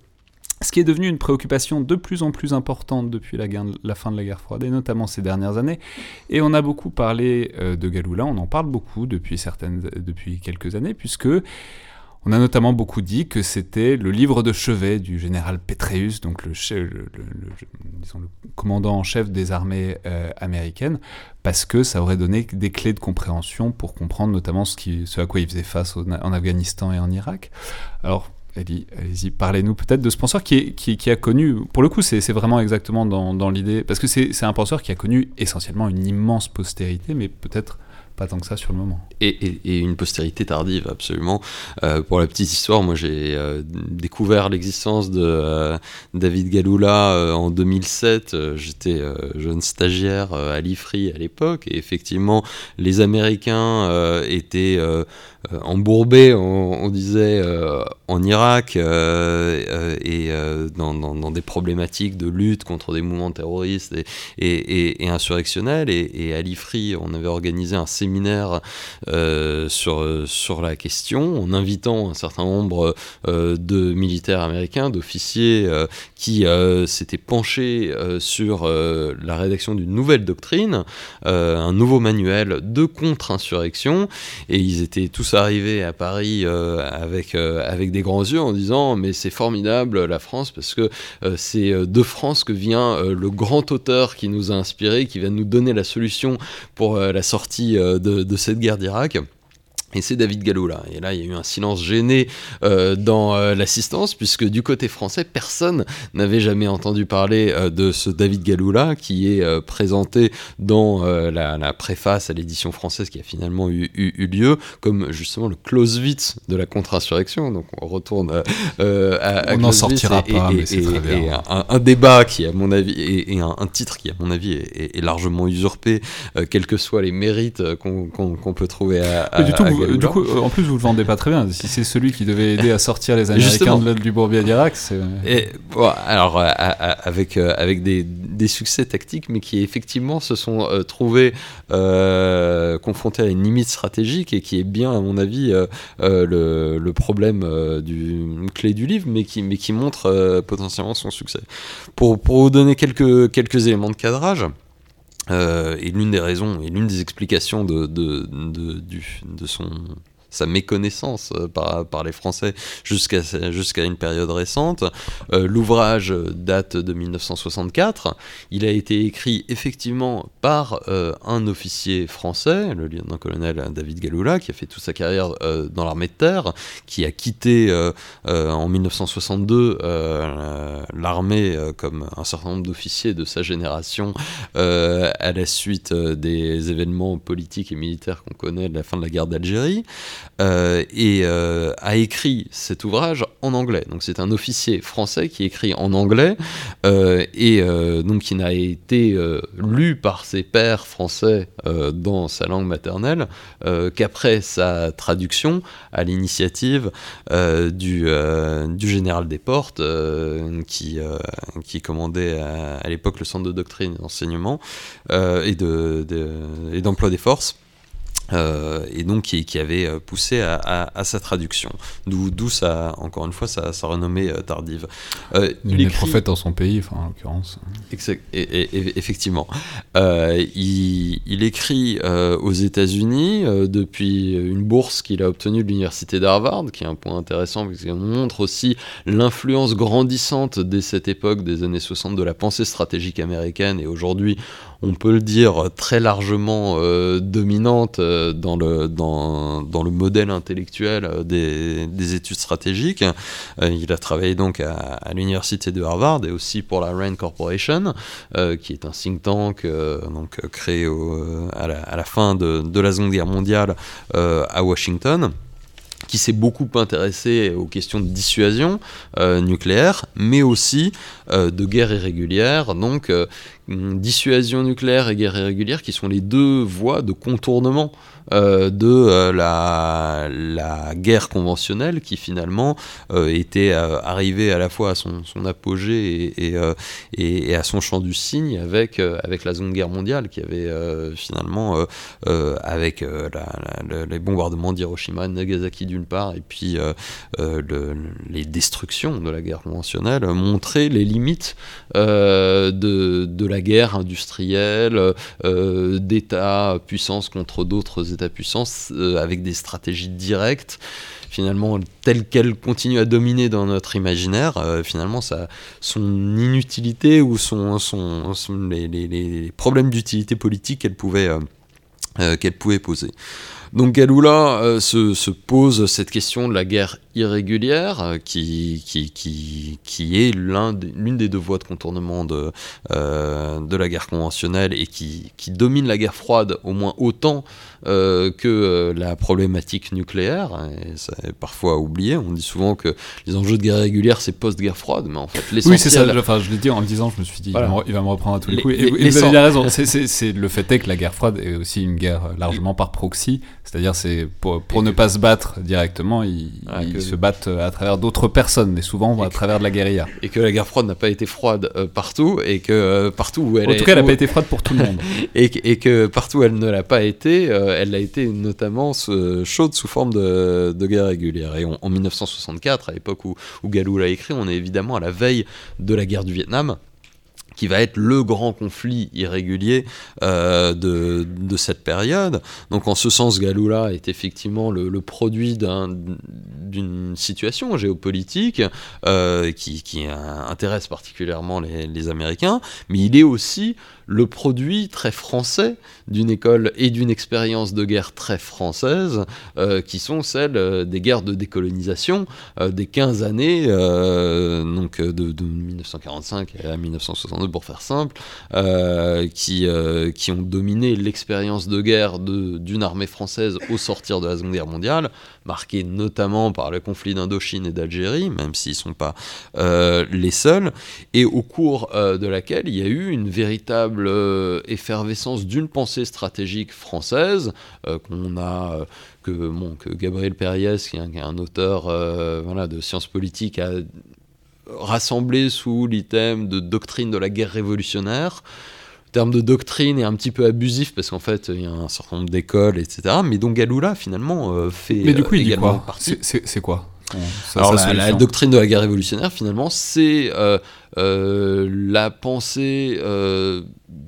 Ce qui est devenu une préoccupation de plus en plus importante depuis la, fin de la guerre froide, et notamment ces dernières années. Et on a beaucoup parlé euh, de Galula, on en parle beaucoup depuis quelques années, puisque on a notamment beaucoup dit que c'était le livre de chevet du général Petreus, donc le, commandant en chef des armées euh, américaines, parce que ça aurait donné des clés de compréhension pour comprendre notamment ce, qui, à quoi il faisait face en Afghanistan et en Irak. Alors, allez-y, parlez-nous peut-être de ce penseur qui, a connu, pour le coup, c'est vraiment exactement dans l'idée, parce que c'est un penseur qui a connu essentiellement une immense postérité, mais peut-être pas tant que ça sur le moment. Et, une postérité tardive, absolument. Euh, pour la petite histoire, moi j'ai euh, découvert l'existence de euh, David Galula en 2007. J'étais jeune stagiaire à l'IFRI à l'époque, et effectivement, les Américains étaient embourbés, on, disait, en Irak, et dans, des problématiques de lutte contre des mouvements terroristes et, insurrectionnels. Et, à l'IFRI, on avait organisé un séminaire euh, sur, sur la question en invitant un certain nombre euh, de militaires américains, d'officiers euh, qui s'étaient penchés sur la rédaction d'une nouvelle doctrine, un nouveau manuel de contre-insurrection. Et ils étaient tous arrivés à Paris avec, avec des grands yeux en disant Mais c'est formidable la France parce que c'est de France que vient le grand auteur qui nous a inspiré, qui va nous donner la solution pour la sortie de, de cette guerre d'Irak. Irak Et c'est David Galloula. Et là, il y a eu un silence gêné euh, dans euh, l'assistance, puisque du côté français, personne n'avait jamais entendu parler euh, de ce David Galloula, qui est euh, présenté dans la, la préface à l'édition française qui a finalement eu, eu- eu lieu, comme justement le Clausewitz de la contre-insurrection. Donc on retourne à, à On n'en sortira et- pas, et- mais c'est et- très bien. et un, un débat qui, à mon avis, et, un, un titre qui, à mon avis, est, largement usurpé, quels que soient les mérites qu'on peut trouver à, du, Galloula. du coup, euh, en plus, vous le vendez pas très bien. Si c'est celui qui devait aider à sortir les Américains de, du bourbier d'Irak, c'est. Et, bon, alors, euh, à- à- avec, euh, avec des, des succès tactiques, mais qui effectivement se sont euh, trouvés euh, confrontés à une limite stratégique et qui est bien, à mon avis, euh, euh, le, le problème euh, du clé du livre, mais qui, mais qui montre euh, potentiellement son succès. Pour, pour vous donner quelques, quelques éléments de cadrage, euh, et l'une des raisons et l'une des explications de, de, de, du- de son sa méconnaissance euh, par, les Français jusqu'à une période récente. Euh, L'ouvrage date de 1964. Il a été écrit effectivement par euh, un officier français, le lieutenant-colonel David Galloula, qui a fait toute sa carrière dans l'armée de terre, qui a quitté en 1962 euh, l'armée comme un certain nombre d'officiers de sa génération à la suite des événements politiques et militaires qu'on connaît de la fin de la guerre d'Algérie, euh, et euh, a écrit cet ouvrage en anglais. Donc c'est un officier français qui écrit en anglais, euh, et donc qui n'a été lu par ses pairs français dans sa langue maternelle qu'après sa traduction à l'initiative du, général Desportes, euh, qui, commandait à, l'époque le centre de doctrine et d'enseignement et de- de- et d'emploi des forces. Euh, et donc qui, qui avait euh, poussé à, à- à sa traduction, d'où encore une fois sa, sa renommée euh, tardive. Euh, Il est prophète dans son pays, enfin, en l'occurrence. Exact- et- effectivement. Euh, il, il écrit aux États-Unis depuis une bourse qu'il a obtenue de l'université d'Harvard, qui est un point intéressant parce qu'il montre aussi l'influence grandissante dès cette époque des années 60 de la pensée stratégique américaine et aujourd'hui on peut le dire très largement euh, dominante euh, dans, le, dans, le modèle intellectuel euh, des, des études stratégiques. Il a travaillé donc à, l'université de Harvard et aussi pour la Rand Corporation, qui est un think tank donc, créé à, la, fin de, la Seconde Guerre mondiale à Washington qui s'est beaucoup intéressé aux questions de dissuasion nucléaire, mais aussi de guerre irrégulière. Donc, dissuasion nucléaire et guerre irrégulière qui sont les deux voies de contournement euh, de euh, la, guerre conventionnelle qui finalement euh, était arrivée à la fois à son, apogée et, à son champ du cygne avec, avec la Seconde Guerre mondiale qui avait finalement, avec les bombardements d'Hiroshima et Nagasaki d'une part, et puis le- les destructions de la guerre conventionnelle, montré les limites de, de la guerre industrielle, euh, d'États-puissance contre d'autres États-puissance, euh, avec des stratégies directes finalement telles qu'elles continuent à dominer dans notre imaginaire, euh, finalement ça, son inutilité ou son, son, les, problèmes d'utilité politique qu'elle pouvait, euh, euh, qu'elle pouvait poser. Donc Galula euh, se, se pose cette question de la guerre irrégulière, euh, qui, est l'une des deux voies de contournement de, euh, la guerre conventionnelle et qui domine la guerre froide au moins autant euh, que euh, la problématique nucléaire. Et ça est parfois oublié. On dit souvent que les enjeux de guerre régulière, c'est post-guerre froide, mais en fait, Oui, c'est ça. l'essentiel... Enfin, je l'ai dit en le disant, je me suis dit, Voilà. il, va me, reprendre à tous les, Les- coups. Et, les- et les vous avez bien raison. C'est- le fait est que la guerre froide est aussi une guerre euh, largement par proxy. C'est-à-dire, c'est pour, ne pas se battre directement, ils, Ah, ils que- se battent à travers d'autres personnes, et souvent Et à que- travers de la guérilla. et que la guerre froide n'a pas été froide euh, partout, et que euh, partout où elle En est- tout cas, elle n'a pas été froide pour tout le monde. et, que- et que partout où elle ne l'a pas été, euh, elle a été notamment ce- chaude sous forme de, guerre régulière. Et on- en 1964, à l'époque où, où Galou l'a écrit, on est évidemment à la veille de la guerre du Vietnam qui va être le grand conflit irrégulier euh, de, cette période. Donc en ce sens, Galula est effectivement le, produit d'un- d'une situation géopolitique euh, qui, euh, intéresse particulièrement les Américains, mais il est aussi le produit très français d'une école et d'une expérience de guerre très française, euh, qui sont celles euh, des guerres de décolonisation euh, des 15 années, donc de, 1945 à 1962 pour faire simple, qui, qui ont dominé l'expérience de guerre d'une armée française au sortir de la Seconde Guerre mondiale, marquée notamment par le conflit d'Indochine et d'Algérie, même s'ils ne sont pas les seuls, et au cours de laquelle il y a eu une véritable effervescence d'une pensée stratégique française euh, qu'on a euh, que, bon, Gabriel Perriès, qui est un, auteur euh, de sciences politiques, a rassemblé sous l'item de doctrine de la guerre révolutionnaire. Le terme de doctrine est un petit peu abusif parce qu'en fait il y a un certain nombre d'écoles, etc. Mais donc Galula finalement fait Mais du coup, il également dit quoi C'est quoi Alors la, doctrine de la guerre révolutionnaire finalement c'est la pensée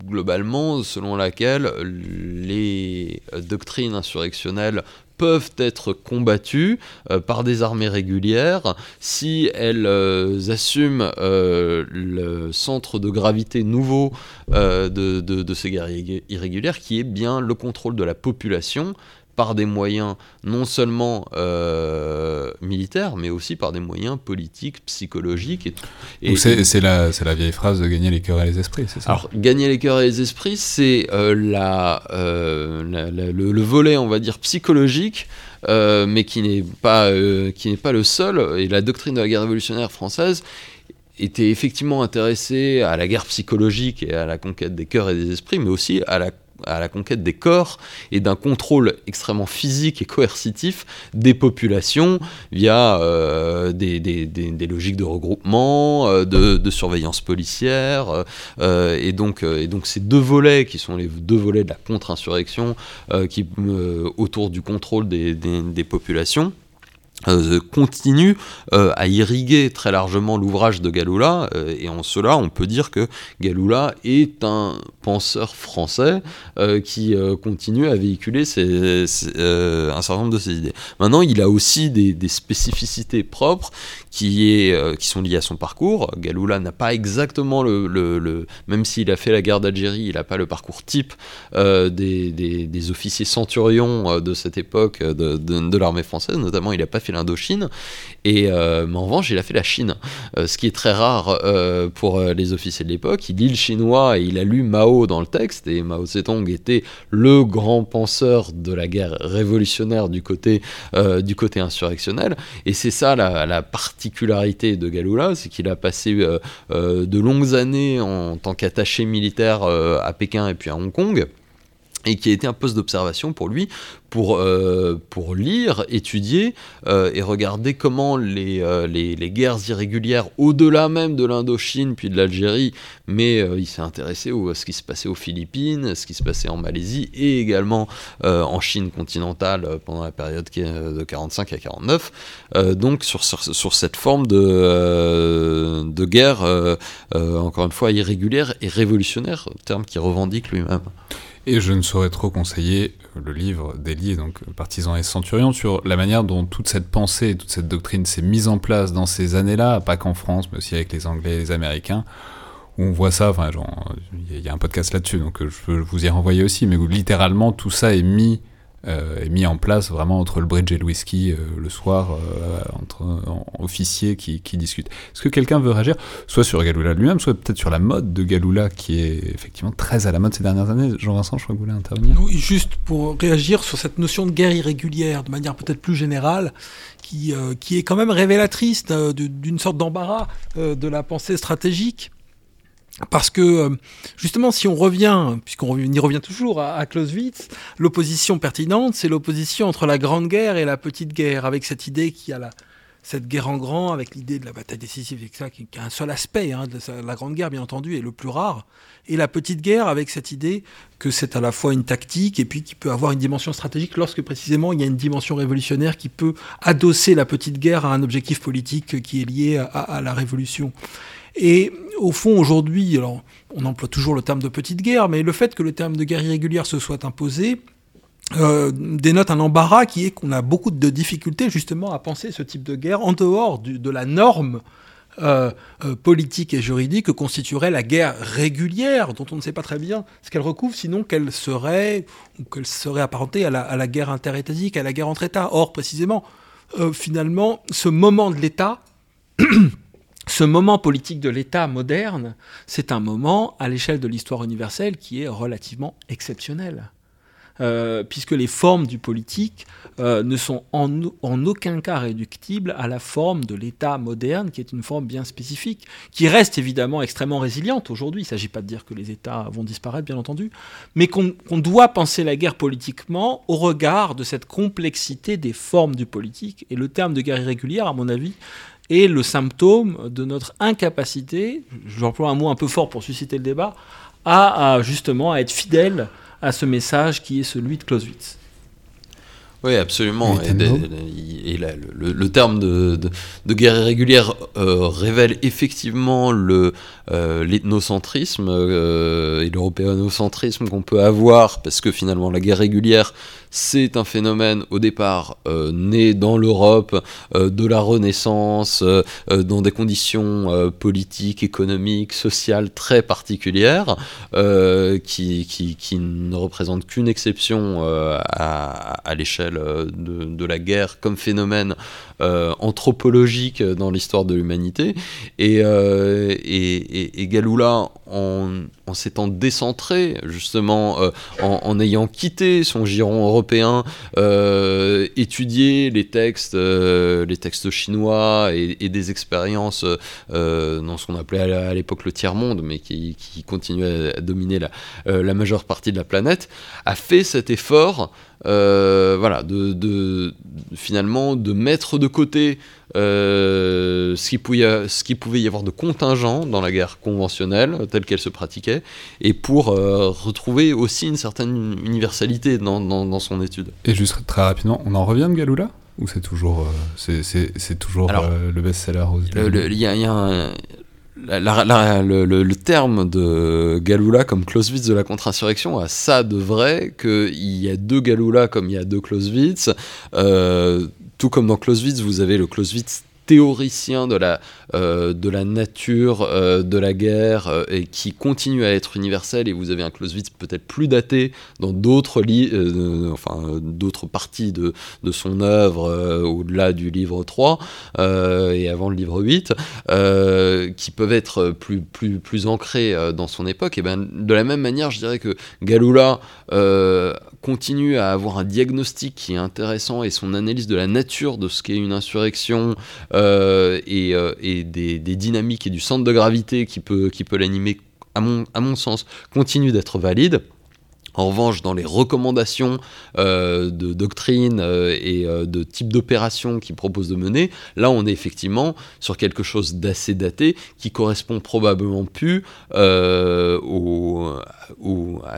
globalement selon laquelle les doctrines insurrectionnelles peuvent être combattues euh, par des armées régulières. Si elles euh, assument euh, le centre de gravité nouveau de, de, ces guerres irrégulières, qui est bien le contrôle de la population par des moyens non seulement euh, militaires, mais aussi par des moyens politiques, psychologiques. Et, et c'est la, la, vieille phrase de gagner les cœurs et les esprits, c'est ça Alors, gagner les cœurs et les esprits, c'est euh, la, euh, le, volet, on va dire, psychologique, mais qui n'est pas, qui n'est pas le seul. Et la doctrine de la guerre révolutionnaire française était effectivement intéressée à la guerre psychologique et à la conquête des cœurs et des esprits, mais aussi à la à la conquête des corps et d'un contrôle extrêmement physique et coercitif des populations via euh, des, logiques de regroupement, euh, de, surveillance policière. Euh, et, donc, et donc ces deux volets, qui sont les deux volets de la contre-insurrection, autour du contrôle des populations, euh, continue euh, à irriguer très largement l'ouvrage de Galula, euh, et en cela on peut dire que Galula est un penseur français qui continue à véhiculer un certain nombre de ses idées. Maintenant, il a aussi des, spécificités propres qui, sont liées à son parcours. Galula n'a pas exactement le, même s'il a fait la guerre d'Algérie, il n'a pas le parcours type des, officiers centurions de cette époque de, de l'armée française, notamment il n'a pas fait l'Indochine. Et euh, en revanche, il a fait la Chine, euh, ce qui est très rare euh, pour les officiers de l'époque. Il lit le chinois et il a lu Mao dans le texte. Et Mao Zedong était le grand penseur de la guerre révolutionnaire du côté, du côté insurrectionnel. Et c'est ça la, la, particularité de Galula, c'est qu'il a passé de longues années en tant qu'attaché militaire à Pékin et puis à Hong Kong et qui a été un poste d'observation pour lui, pour, euh, pour lire, étudier euh, et regarder comment les, euh, les, les, guerres irrégulières, au-delà même de l'Indochine puis de l'Algérie, mais il s'est intéressé à ce qui se passait aux Philippines, ce qui se passait en Malaisie et également en Chine continentale pendant la période de 45 à 49, donc sur, sur, sur, cette forme de, de guerre, encore une fois, irrégulière et révolutionnaire, terme qu'il revendique lui-même. Et je ne saurais trop conseiller le livre d'Elie, donc Partisans et Centurions, sur la manière dont toute cette pensée toute cette doctrine s'est mise en place dans ces années-là, pas qu'en France, mais aussi avec les Anglais et les Américains, où on voit ça, enfin, il y, a un podcast là-dessus, donc je peux vous y renvoyer aussi, mais où littéralement tout ça est mis est mis en place vraiment entre le bridge et le whisky euh, le soir, euh, entre officiers qui, discutent. Est-ce que quelqu'un veut réagir Soit sur Galula lui-même, soit peut-être sur la mode de Galula qui est effectivement très à la mode ces dernières années? Jean-Vincent, je crois que vous voulez intervenir. Juste pour réagir sur cette notion de guerre irrégulière de manière peut-être plus générale, qui, qui est quand même révélatrice d'une sorte d'embarras de la pensée stratégique parce que euh, justement, si on revient, puisqu'on y revient toujours à, Clausewitz, l'opposition pertinente, c'est l'opposition entre la grande guerre et la petite guerre, avec cette idée qu'il y a la, cette guerre en grand, avec l'idée de la bataille décisive, etc., qui, qui a un seul aspect, hein, de la grande guerre bien entendu est le plus rare, et la petite guerre avec cette idée que c'est à la fois une tactique et puis qui peut avoir une dimension stratégique lorsque précisément il y a une dimension révolutionnaire qui peut adosser la petite guerre à un objectif politique qui est lié à, à la révolution. Et au fond, aujourd'hui, alors, on emploie toujours le terme de petite guerre, mais le fait que le terme de guerre irrégulière se soit imposé, euh, dénote un embarras qui est qu'on a beaucoup de difficultés justement à penser ce type de guerre en dehors de la norme euh, euh, politique et juridique que constituerait la guerre régulière, dont on ne sait pas très bien ce qu'elle recouvre, sinon qu'elle serait, ou qu'elle serait apparentée à la, à la, guerre interétatique, à la guerre entre États. Or, précisément, finalement, ce moment de l'État, ce moment politique de l'État moderne, c'est un moment à l'échelle de l'histoire universelle qui est relativement exceptionnel. Euh, puisque les formes du politique euh, ne sont en, aucun cas réductibles à la forme de l'État moderne, qui est une forme bien spécifique, qui reste évidemment extrêmement résiliente aujourd'hui. Il ne s'agit pas de dire que les États vont disparaître, bien entendu, mais qu'on qu doit penser la guerre politiquement au regard de cette complexité des formes du politique. Et le terme de guerre irrégulière, à mon avis, est le symptôme de notre incapacité, j'emploie un mot un peu fort pour susciter le débat, à, à justement à être fidèle à ce message qui est celui de Clausewitz. Oui, absolument. Et, et, et la, le, le, terme de, de, de guerre irrégulière euh, révèle effectivement le, euh, l'ethnocentrisme euh, et l'européanocentrisme qu'on peut avoir, parce que finalement la guerre régulière, c'est un phénomène au départ euh, né dans l'Europe euh, de la Renaissance, euh, dans des conditions politiques, économiques, sociales très particulières, qui, ne représentent qu'une exception à, l'échelle de, la guerre comme phénomène anthropologique dans l'histoire de l'humanité. Et, Galula, en, s'étant décentré, justement, en, en ayant quitté son giron européen, euh, étudier les textes, euh, les textes chinois et, des expériences euh, dans ce qu'on appelait à l'époque le tiers-monde, mais qui, continuait à dominer la, euh, majeure partie de la planète, a fait cet effort euh, voilà, de, finalement de mettre de côté euh, ce, qui pouvait, ce qui pouvait y avoir de contingent dans la guerre conventionnelle telle qu'elle se pratiquait, et pour euh, retrouver aussi une certaine universalité dans, dans, dans, son étude. Et juste très rapidement, on en revient de Galula ou c'est toujours, euh, c'est toujours Alors, euh, le best-seller aux Il y, y, a un, la, la, la, le, le, le, terme de Galula comme Clausewitz de la contre-insurrection a ça de vrai qu'il y a deux Galula comme il y a deux Clausewitz. Euh, tout comme dans Clausewitz, vous avez le Clausewitz théoricien de la, euh, de la nature euh, de la guerre euh, et qui continue à être universel et vous avez un Clausewitz peut-être plus daté dans d'autres enfin parties de, de son œuvre au-delà du livre 3 euh, et avant le livre 8 qui peuvent être plus, plus, plus ancrés dans son époque. Et ben de la même manière je dirais que Galula continue à avoir un diagnostic qui est intéressant et son analyse de la nature de ce qu'est une insurrection euh, et, euh, des, dynamiques et du centre de gravité qui peut, qui peut l'animer, à mon, à mon sens, continue d'être valide. En revanche, dans les recommandations euh, de doctrine euh, et euh, de type d'opération qu'il propose de mener, là on est effectivement sur quelque chose d'assez daté qui correspond probablement plus à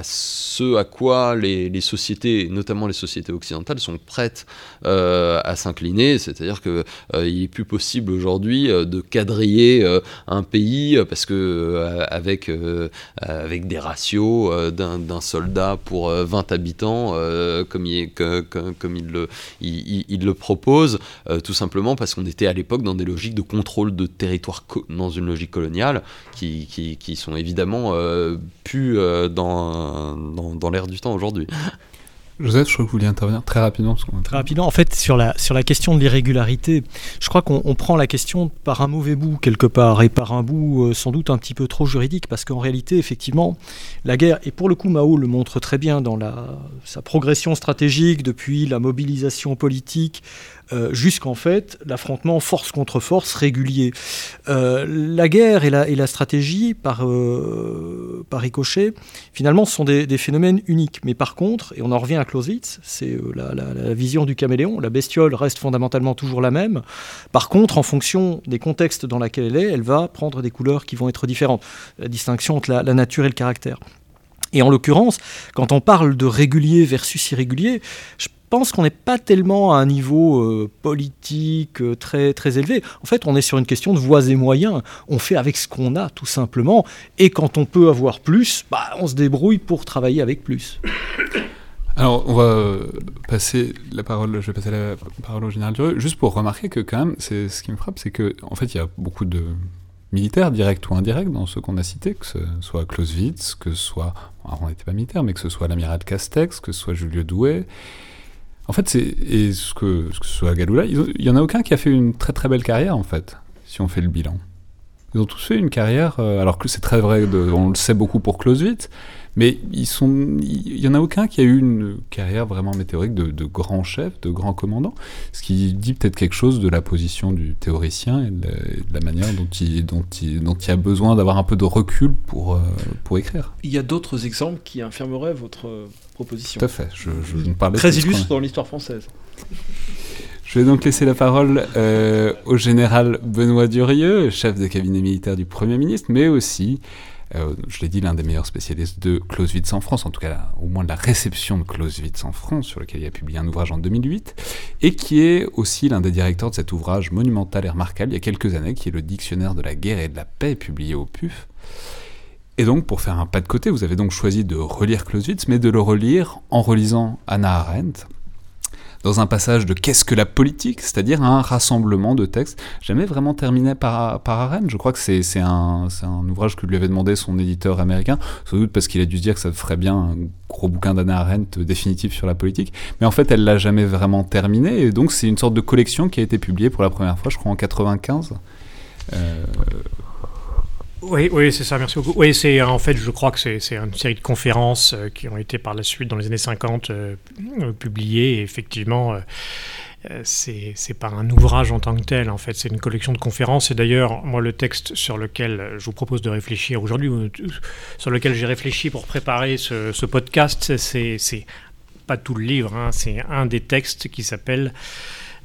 ce à quoi les, sociétés, notamment les sociétés occidentales, sont prêtes à s'incliner. C'est-à-dire qu'il euh, est plus possible aujourd'hui de quadriller un pays parce que avec, avec des ratios d'un soldat pour 20 habitants, euh, comme, il, le, propose, euh, tout simplement parce qu'on était à l'époque dans des logiques de contrôle de territoire dans une logique coloniale qui, sont évidemment euh, plus dans, dans, dans l'air du temps aujourd'hui. Joseph, je crois que vous vouliez intervenir très rapidement. Très rapidement, en fait, sur la, sur la question de l'irrégularité, je crois qu'on prend la question par un mauvais bout quelque part, et par un bout euh, sans doute un petit peu trop juridique, parce qu'en réalité, effectivement, la guerre, et pour le coup Mao le montre très bien dans la, sa progression stratégique depuis la mobilisation politique, euh, jusqu'en fait l'affrontement force contre force régulier. Euh, la guerre et la, et la stratégie, par, euh, par ricochet, finalement, ce sont des, des, phénomènes uniques. Mais par contre, et on en revient à Clausewitz, c'est euh, la, la, la, vision du caméléon, la bestiole reste fondamentalement toujours la même. Par contre, en fonction des contextes dans lesquels elle est, elle va prendre des couleurs qui vont être différentes. La distinction entre la, la nature et le caractère. Et en l'occurrence, quand on parle de régulier versus irrégulier, je pense qu'on n'est pas tellement à un niveau euh, politique euh, très, très élevé. En fait, on est sur une question de voies et moyens. On fait avec ce qu'on a, tout simplement. Et quand on peut avoir plus, bah, on se débrouille pour travailler avec plus. Alors, on va passer la parole, je vais passer la parole au général Durieux, juste pour remarquer que quand même, c'est ce qui me frappe, c'est que en fait, il y a beaucoup de militaires, directs ou indirects, dans ceux qu'on a cités, que ce soit Clausewitz, que ce soit, alors on n'était pas militaire, mais que ce soit l'amiral Castex, que ce soit Julio Douai. En fait, c'est et ce que, ce que ce soit Galula, il y en a aucun qui a fait une très très belle carrière en fait, si on fait le bilan. Ils ont tous fait une carrière, euh, alors que c'est très vrai, on le sait beaucoup pour Clausewitz, mais ils sont, il y en a aucun qui a eu une carrière vraiment météorique de, de grand chef, de grand commandant, ce qui dit peut-être quelque chose de la position du théoricien et de la, et de la manière dont il, dont, il, dont il a besoin d'avoir un peu de recul pour, euh, pour écrire. Il y a d'autres exemples qui infirmeraient votre euh, proposition. Tout à fait, je, je ne parlais Très illustre dans l'histoire française. Je vais donc laisser la parole euh, au général Benoît Durieux, chef de cabinet militaire du Premier ministre, mais aussi, euh, je l'ai dit, l'un des meilleurs spécialistes de Clausewitz en France, en tout cas au moins de la réception de Clausewitz en France, sur lequel il a publié un ouvrage en 2008, et qui est aussi l'un des directeurs de cet ouvrage monumental et remarquable il y a quelques années, qui est le Dictionnaire de la guerre et de la paix, publié au PUF. Et donc, pour faire un pas de côté, vous avez donc choisi de relire Clausewitz, mais de le relire en relisant Hannah Arendt, dans un passage de Qu'est-ce que la politique? C'est-à-dire un rassemblement de textes, jamais vraiment terminé par, par Arendt. Je crois que c'est un, un ouvrage que lui avait demandé son éditeur américain, sans doute parce qu'il a dû dire que ça ferait bien un gros bouquin d'Anna Arendt définitif sur la politique. Mais en fait, elle l'a jamais vraiment terminé, et donc c'est une sorte de collection qui a été publiée pour la première fois, je crois, en 95. Euh, Oui, oui, c'est ça, merci beaucoup. Oui, c'est en fait, je crois que c'est une série de conférences euh, qui ont été par la suite, dans les années 50, euh, euh, publiées. Et effectivement, euh, c'est pas un ouvrage en tant que tel, en fait, c'est une collection de conférences. Et d'ailleurs, moi, le texte sur lequel je vous propose de réfléchir aujourd'hui, ou, sur lequel j'ai réfléchi pour préparer ce, ce podcast, c'est pas tout le livre, hein, c'est un des textes qui s'appelle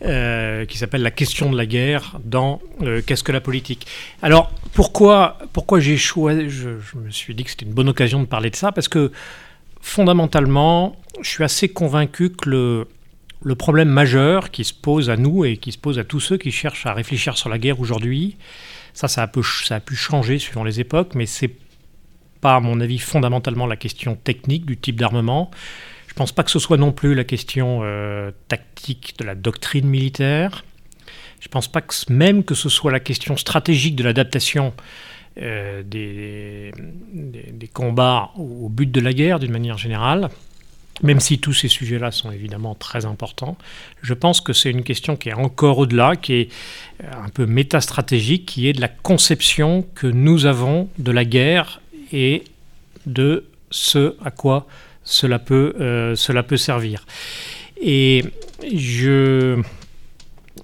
euh, qui s'appelle La question de la guerre dans euh, Qu'est-ce que la politique? Alors, pourquoi, pourquoi j'ai choisi je, me suis dit que c'était une bonne occasion de parler de ça, parce que fondamentalement, je suis assez convaincu que le, le problème majeur qui se pose à nous et qui se pose à tous ceux qui cherchent à réfléchir sur la guerre aujourd'hui, ça, ça a, peu, ça a pu changer suivant les époques, mais c'est pas, à mon avis, fondamentalement la question technique du type d'armement. Je pense pas que ce soit non plus la question euh, tactique de la doctrine militaire. Je pense pas que, même que ce soit la question stratégique de l'adaptation euh, des, combats au, au but de la guerre d'une manière générale. Même si tous ces sujets-là sont évidemment très importants, je pense que c'est une question qui est encore au-delà, qui est euh, un peu métastratégique, qui est de la conception que nous avons de la guerre et de ce à quoi cela peut, euh, cela peut servir. Et je,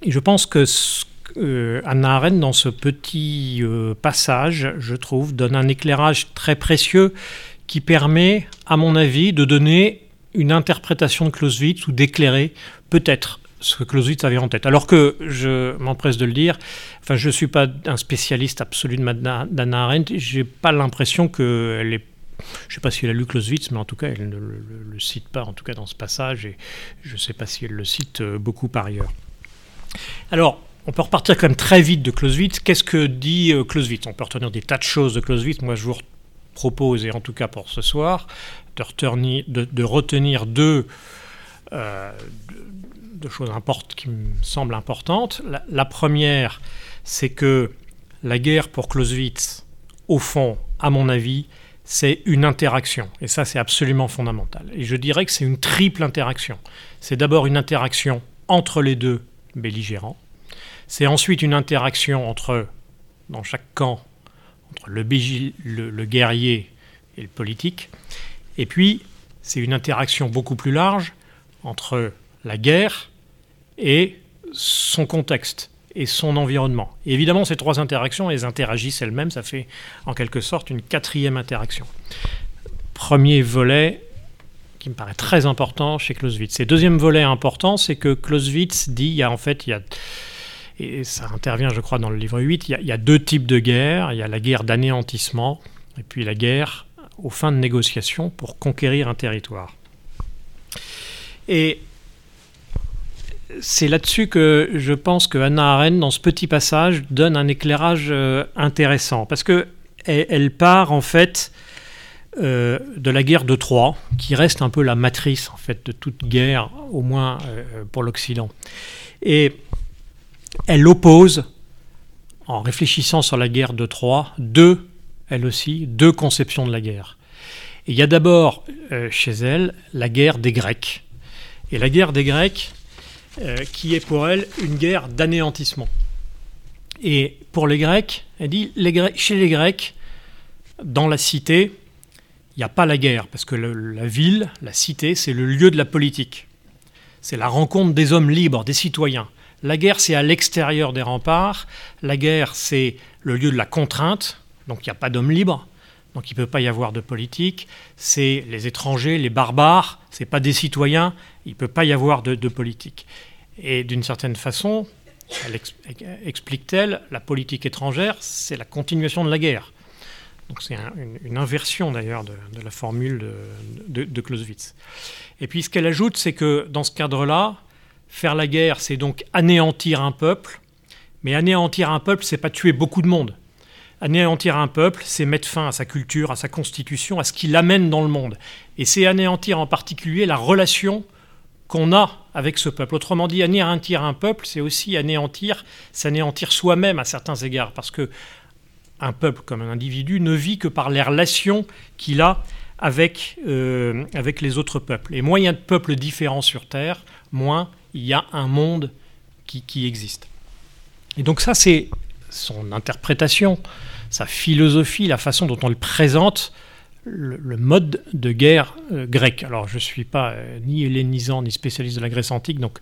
je pense que ce- euh, Anna Arendt, dans ce petit euh, passage, je trouve, donne un éclairage très précieux qui permet, à mon avis, de donner une interprétation de Clausewitz ou d'éclairer peut-être ce que Clausewitz avait en tête. Alors que, je m'empresse de le dire, enfin, je ne suis pas un spécialiste absolu d'Anna Arendt, j'ai pas l'impression qu'elle est je ne sais pas si elle a lu Clausewitz, mais en tout cas, elle ne le, cite pas, en tout cas dans ce passage, et je ne sais pas si elle le cite euh, beaucoup par ailleurs. Alors, on peut repartir quand même très vite de Clausewitz. Qu'est-ce que dit euh, Clausewitz? On peut retenir des tas de choses de Clausewitz. Moi, je vous propose, et en tout cas pour ce soir, de retenir, euh, deux- choses importantes qui me semblent importantes. La première, c'est que la guerre pour Clausewitz, au fond, à mon avis, c'est une interaction. Et ça, c'est absolument fondamental. Et je dirais que c'est une triple interaction. C'est d'abord une interaction entre les deux belligérants. C'est ensuite une interaction entre, dans chaque camp, entre le, le guerrier et le politique. Et puis, c'est une interaction beaucoup plus large entre la guerre et son contexte et son environnement. Évidemment, ces trois interactions, elles interagissent elles-mêmes, ça fait en quelque sorte une quatrième interaction. Premier volet qui me paraît très important chez Clausewitz. Et deuxième volet important, c'est que Clausewitz dit, il y a en fait, il y a, et ça intervient je crois dans le livre 8, il y a, il y a deux types de guerres. Il y a la guerre d'anéantissement et puis la guerre aux fins de négociation pour conquérir un territoire. Et c'est là-dessus que je pense que Hannah Arendt, dans ce petit passage, donne un éclairage euh, intéressant. Parce que elle, part, en fait, euh, de la guerre de Troie, qui reste un peu la matrice en fait de toute guerre, au moins euh, pour l'Occident. Et elle oppose, en réfléchissant sur la guerre de Troie, deux, elle aussi, deux conceptions de la guerre. il y a d'abord chez elle la guerre des Grecs. Et la guerre des Grecs, qui est pour elle une guerre d'anéantissement. Et pour les Grecs, elle dit, chez les Grecs, dans la cité, il n'y a pas la guerre, parce que la ville, la cité, c'est le lieu de la politique. C'est la rencontre des hommes libres, des citoyens. La guerre, c'est à l'extérieur des remparts. La guerre, c'est le lieu de la contrainte, donc il n'y a pas d'hommes libres, donc il ne peut pas y avoir de politique. C'est les étrangers, les barbares, ce pas des citoyens, il ne peut pas y avoir de, de politique. Et d'une certaine façon, explique-t-elle, la politique étrangère, c'est la continuation de la guerre. Donc c'est une, inversion d'ailleurs de, la formule de, Clausewitz. Et puis ce qu'elle ajoute, c'est que dans ce cadre-là, faire la guerre, c'est donc anéantir un peuple, mais anéantir un peuple, c'est pas tuer beaucoup de monde. Anéantir un peuple, c'est mettre fin à sa culture, à sa constitution, à ce qui l'amène dans le monde. Et c'est anéantir en particulier la relation qu'on a avec ce peuple. Autrement dit, anéantir un peuple, c'est aussi anéantir, s'anéantir soi-même à certains égards, parce que un peuple comme un individu ne vit que par les relations qu'il a avec, euh, avec les autres peuples. Et moins il y a de peuples différents sur Terre, moins il y a un monde qui, qui existe. Et donc ça, c'est son interprétation, sa philosophie, la façon dont on le présente, le, mode de guerre euh, grec. Alors je ne suis pas euh, ni hellénisant ni spécialiste de la Grèce antique, donc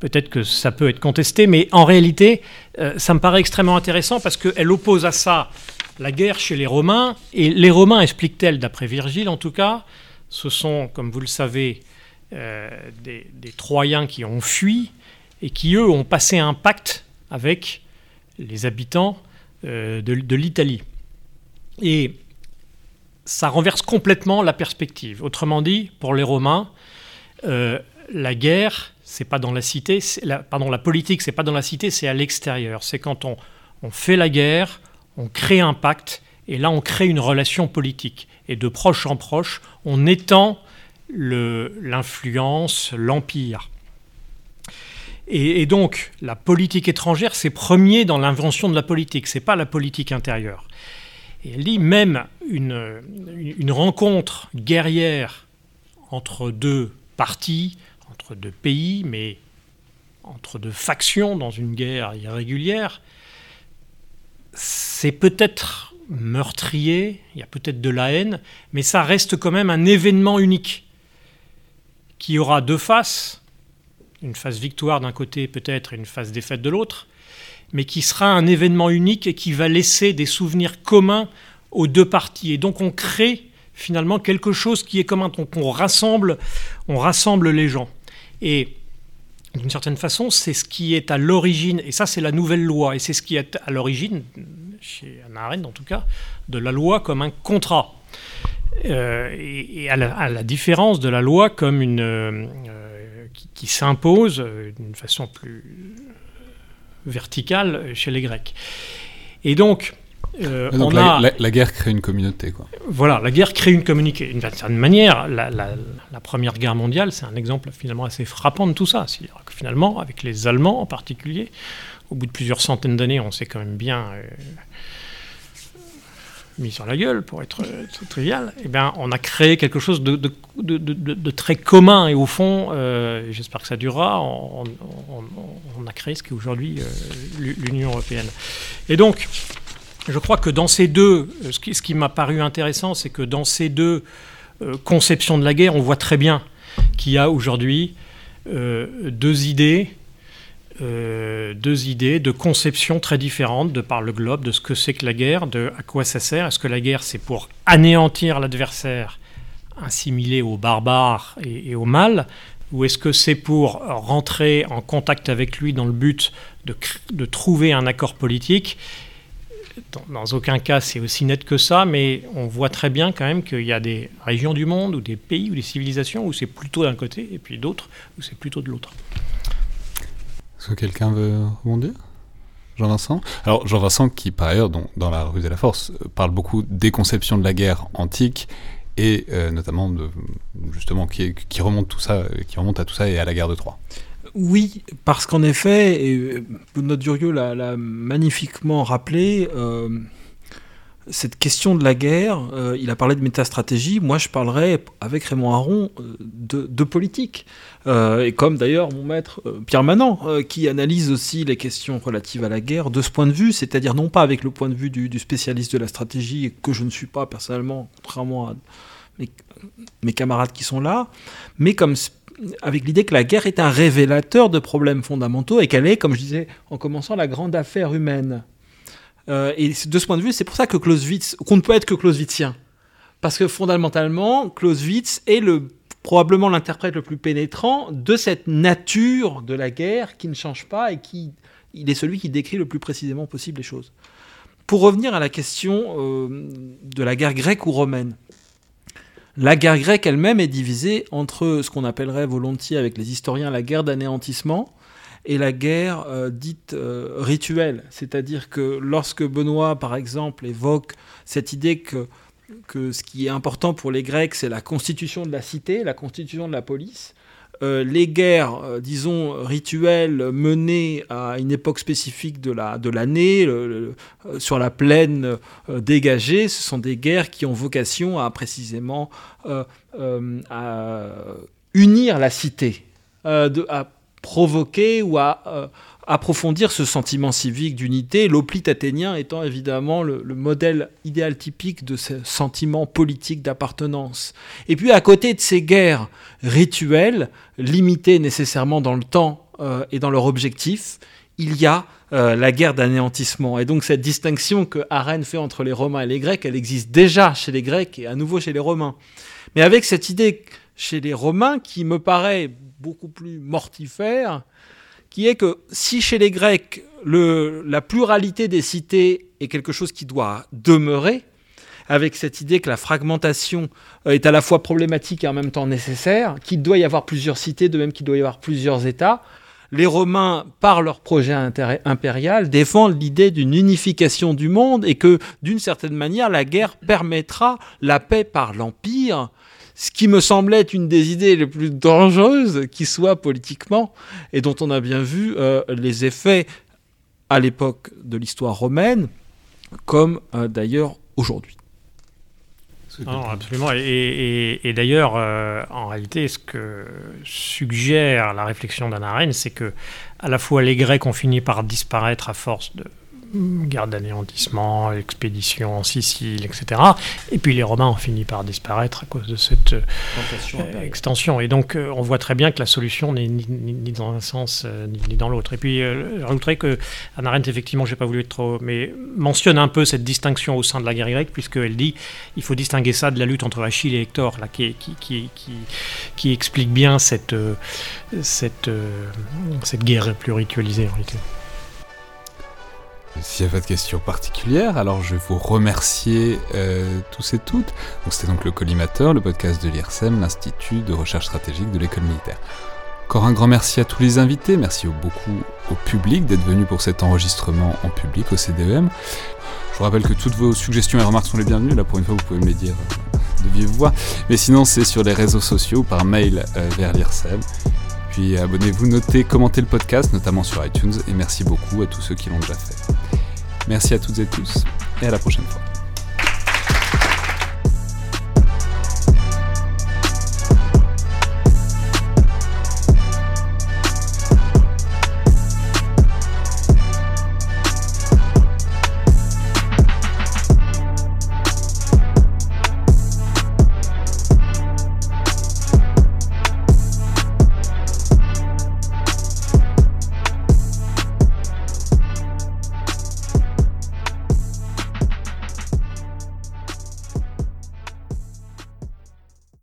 Peut-être que ça peut être contesté, mais en réalité, euh, ça me paraît extrêmement intéressant parce qu'elle oppose à ça la guerre chez les Romains. Et les Romains, explique-t-elle, d'après Virgile en tout cas, ce sont, comme vous le savez, euh, des, Troyens qui ont fui et qui, eux, ont passé un pacte avec les habitants euh, de, l'Italie. Et ça renverse complètement la perspective. Autrement dit, pour les Romains, la guerre c'est pas dans la cité, pardon, la politique, c'est pas dans la cité, c'est à l'extérieur. C'est quand on, on fait la guerre, on crée un pacte, et là on crée une relation politique. Et de proche en proche, on étend l'influence, l'empire. Et, donc, la politique étrangère, c'est premier dans l'invention de la politique, c'est pas la politique intérieure. Et elle dit même une, rencontre guerrière entre deux partis, entre deux pays, mais entre deux factions dans une guerre irrégulière, c'est peut-être meurtrier, il y a peut-être de la haine, mais ça reste quand même un événement unique qui aura deux faces, une phase victoire d'un côté peut-être et une phase défaite de l'autre, mais qui sera un événement unique et qui va laisser des souvenirs communs aux deux parties. Et donc on crée finalement quelque chose qui est commun, donc on rassemble, on rassemble les gens. Et d'une certaine façon, c'est ce qui est à l'origine, et ça c'est la nouvelle loi, et c'est ce qui est à l'origine, chez Anna Arendt en tout cas, de la loi comme un contrat. Euh, et, à, la, différence de la loi comme une euh, qui, s'impose d'une façon plus verticale chez les Grecs. Et donc, euh, on la, a... la, guerre crée une communauté. Quoi. Voilà, la guerre crée une communauté. D'une certaine manière, la, Première Guerre mondiale, c'est un exemple finalement assez frappant de tout ça. C'est-à-dire que finalement, avec les Allemands en particulier, au bout de plusieurs centaines d'années, on s'est quand même bien euh, mis sur la gueule, pour être euh, trivial. Eh bien, on a créé quelque chose de, très commun. Et au fond, j'espère que ça durera, on, a créé ce qui est aujourd'hui l'Union européenne. Et donc, je crois que dans ces deux, euh, ce qui, m'a paru intéressant, c'est que dans ces deux euh, conceptions de la guerre, on voit très bien qu'il y a aujourd'hui euh, deux idées, deux idées de conceptions très différentes de par le globe de ce que c'est que la guerre, de à quoi ça sert. Est-ce que la guerre c'est pour anéantir l'adversaire, assimilé aux barbares et, au mal, ou est-ce que c'est pour rentrer en contact avec lui dans le but de trouver un accord politique? Dans, aucun cas c'est aussi net que ça, mais on voit très bien quand même qu'il y a des régions du monde ou des pays ou des civilisations où c'est plutôt d'un côté et puis d'autres où c'est plutôt de l'autre. Est-ce que quelqu'un veut rebondir? Jean-Vincent? Alors Jean-Vincent qui par ailleurs dans, La rue de la Force parle beaucoup des conceptions de la guerre antique et notamment de, justement qui, remonte tout ça, qui remonte à tout ça et à la guerre de Troie. Oui, parce qu'en effet, et notre Durieux l'a magnifiquement rappelé, cette question de la guerre, euh, il a parlé de métastratégie, moi je parlerai avec Raymond Aron euh, de, politique. Euh, et comme d'ailleurs mon maître Pierre Manant, qui analyse aussi les questions relatives à la guerre de ce point de vue, c'est-à-dire non pas avec le point de vue du, spécialiste de la stratégie, que je ne suis pas personnellement, contrairement à mes, mes camarades qui sont là, mais comme avec l'idée que la guerre est un révélateur de problèmes fondamentaux et qu'elle est, comme je disais en commençant, la grande affaire humaine. Euh, et de ce point de vue, c'est pour ça que Clausewitz, qu'on ne peut être que Clausewitzien. Parce que fondamentalement, Clausewitz est le, probablement l'interprète le plus pénétrant de cette nature de la guerre qui ne change pas et qui il est celui qui décrit le plus précisément possible les choses. Pour revenir à la question euh, de la guerre grecque ou romaine, la guerre grecque elle-même est divisée entre ce qu'on appellerait volontiers avec les historiens la guerre d'anéantissement, et la guerre euh, dite euh, rituelle. C'est-à-dire que lorsque Benoît, par exemple, évoque cette idée que, que ce qui est important pour les Grecs, c'est la constitution de la cité, la constitution de la police, euh, les guerres, disons, rituelles menées à une époque spécifique de l'année, de sur la plaine dégagée, ce sont des guerres qui ont vocation à précisément à unir la cité, à provoquer ou à euh, approfondir ce sentiment civique d'unité, l'oplite athénien étant évidemment le, modèle idéal typique de ce sentiment politique d'appartenance. Et puis à côté de ces guerres rituelles, limitées nécessairement dans le temps euh, et dans leur objectif, il y a euh, la guerre d'anéantissement. Et donc cette distinction que Arène fait entre les Romains et les Grecs, elle existe déjà chez les Grecs et à nouveau chez les Romains. Mais avec cette idée chez les Romains qui me paraît beaucoup plus mortifère, qui est que si chez les Grecs, la pluralité des cités est quelque chose qui doit demeurer, avec cette idée que la fragmentation euh, est à la fois problématique et en même temps nécessaire, qu'il doit y avoir plusieurs cités, de même qu'il doit y avoir plusieurs États, les Romains, par leur projet impérial, défendent l'idée d'une unification du monde et que, d'une certaine manière, la guerre permettra la paix par l'Empire, ce qui me semblait être une des idées les plus dangereuses qui soit politiquement, et dont on a bien vu euh, les effets à l'époque de l'histoire romaine, comme euh, d'ailleurs aujourd'hui. Non, absolument. Et, d'ailleurs, euh, en réalité, ce que suggère la réflexion d'Anna Arendt, c'est que à la fois les Grecs ont fini par disparaître à force de guerre d'anéantissement, expédition en Sicile, etc. Et puis les Romains ont fini par disparaître à cause de cette euh, extension. Et donc euh, on voit très bien que la solution n'est ni, dans un sens euh, ni, dans l'autre. Et puis je rajouterais que Anna Arendt, effectivement, j'ai pas voulu être trop, mais mentionne un peu cette distinction au sein de la guerre grecque, puisqu'elle dit il faut distinguer ça de la lutte entre Achille et Hector, là, qui, qui, qui, qui explique bien cette, cette, cette guerre plus ritualisée en réalité. S'il n'y a pas de questions particulières, alors je vais vous remercier euh, tous et toutes. Donc c'était donc le Collimateur, le podcast de l'IRSEM, l'Institut de recherche stratégique de l'école militaire. Encore un grand merci à tous les invités, merci beaucoup au public d'être venu pour cet enregistrement en public au CDEM. Je vous rappelle que toutes vos suggestions et remarques sont les bienvenues, là pour une fois vous pouvez me les dire euh, de vive voix. Mais sinon c'est sur les réseaux sociaux, par mail euh, vers l'IRSEM. Puis abonnez-vous, notez, commentez le podcast, notamment sur iTunes, et merci beaucoup à tous ceux qui l'ont déjà fait. Merci à toutes et tous, et à la prochaine fois.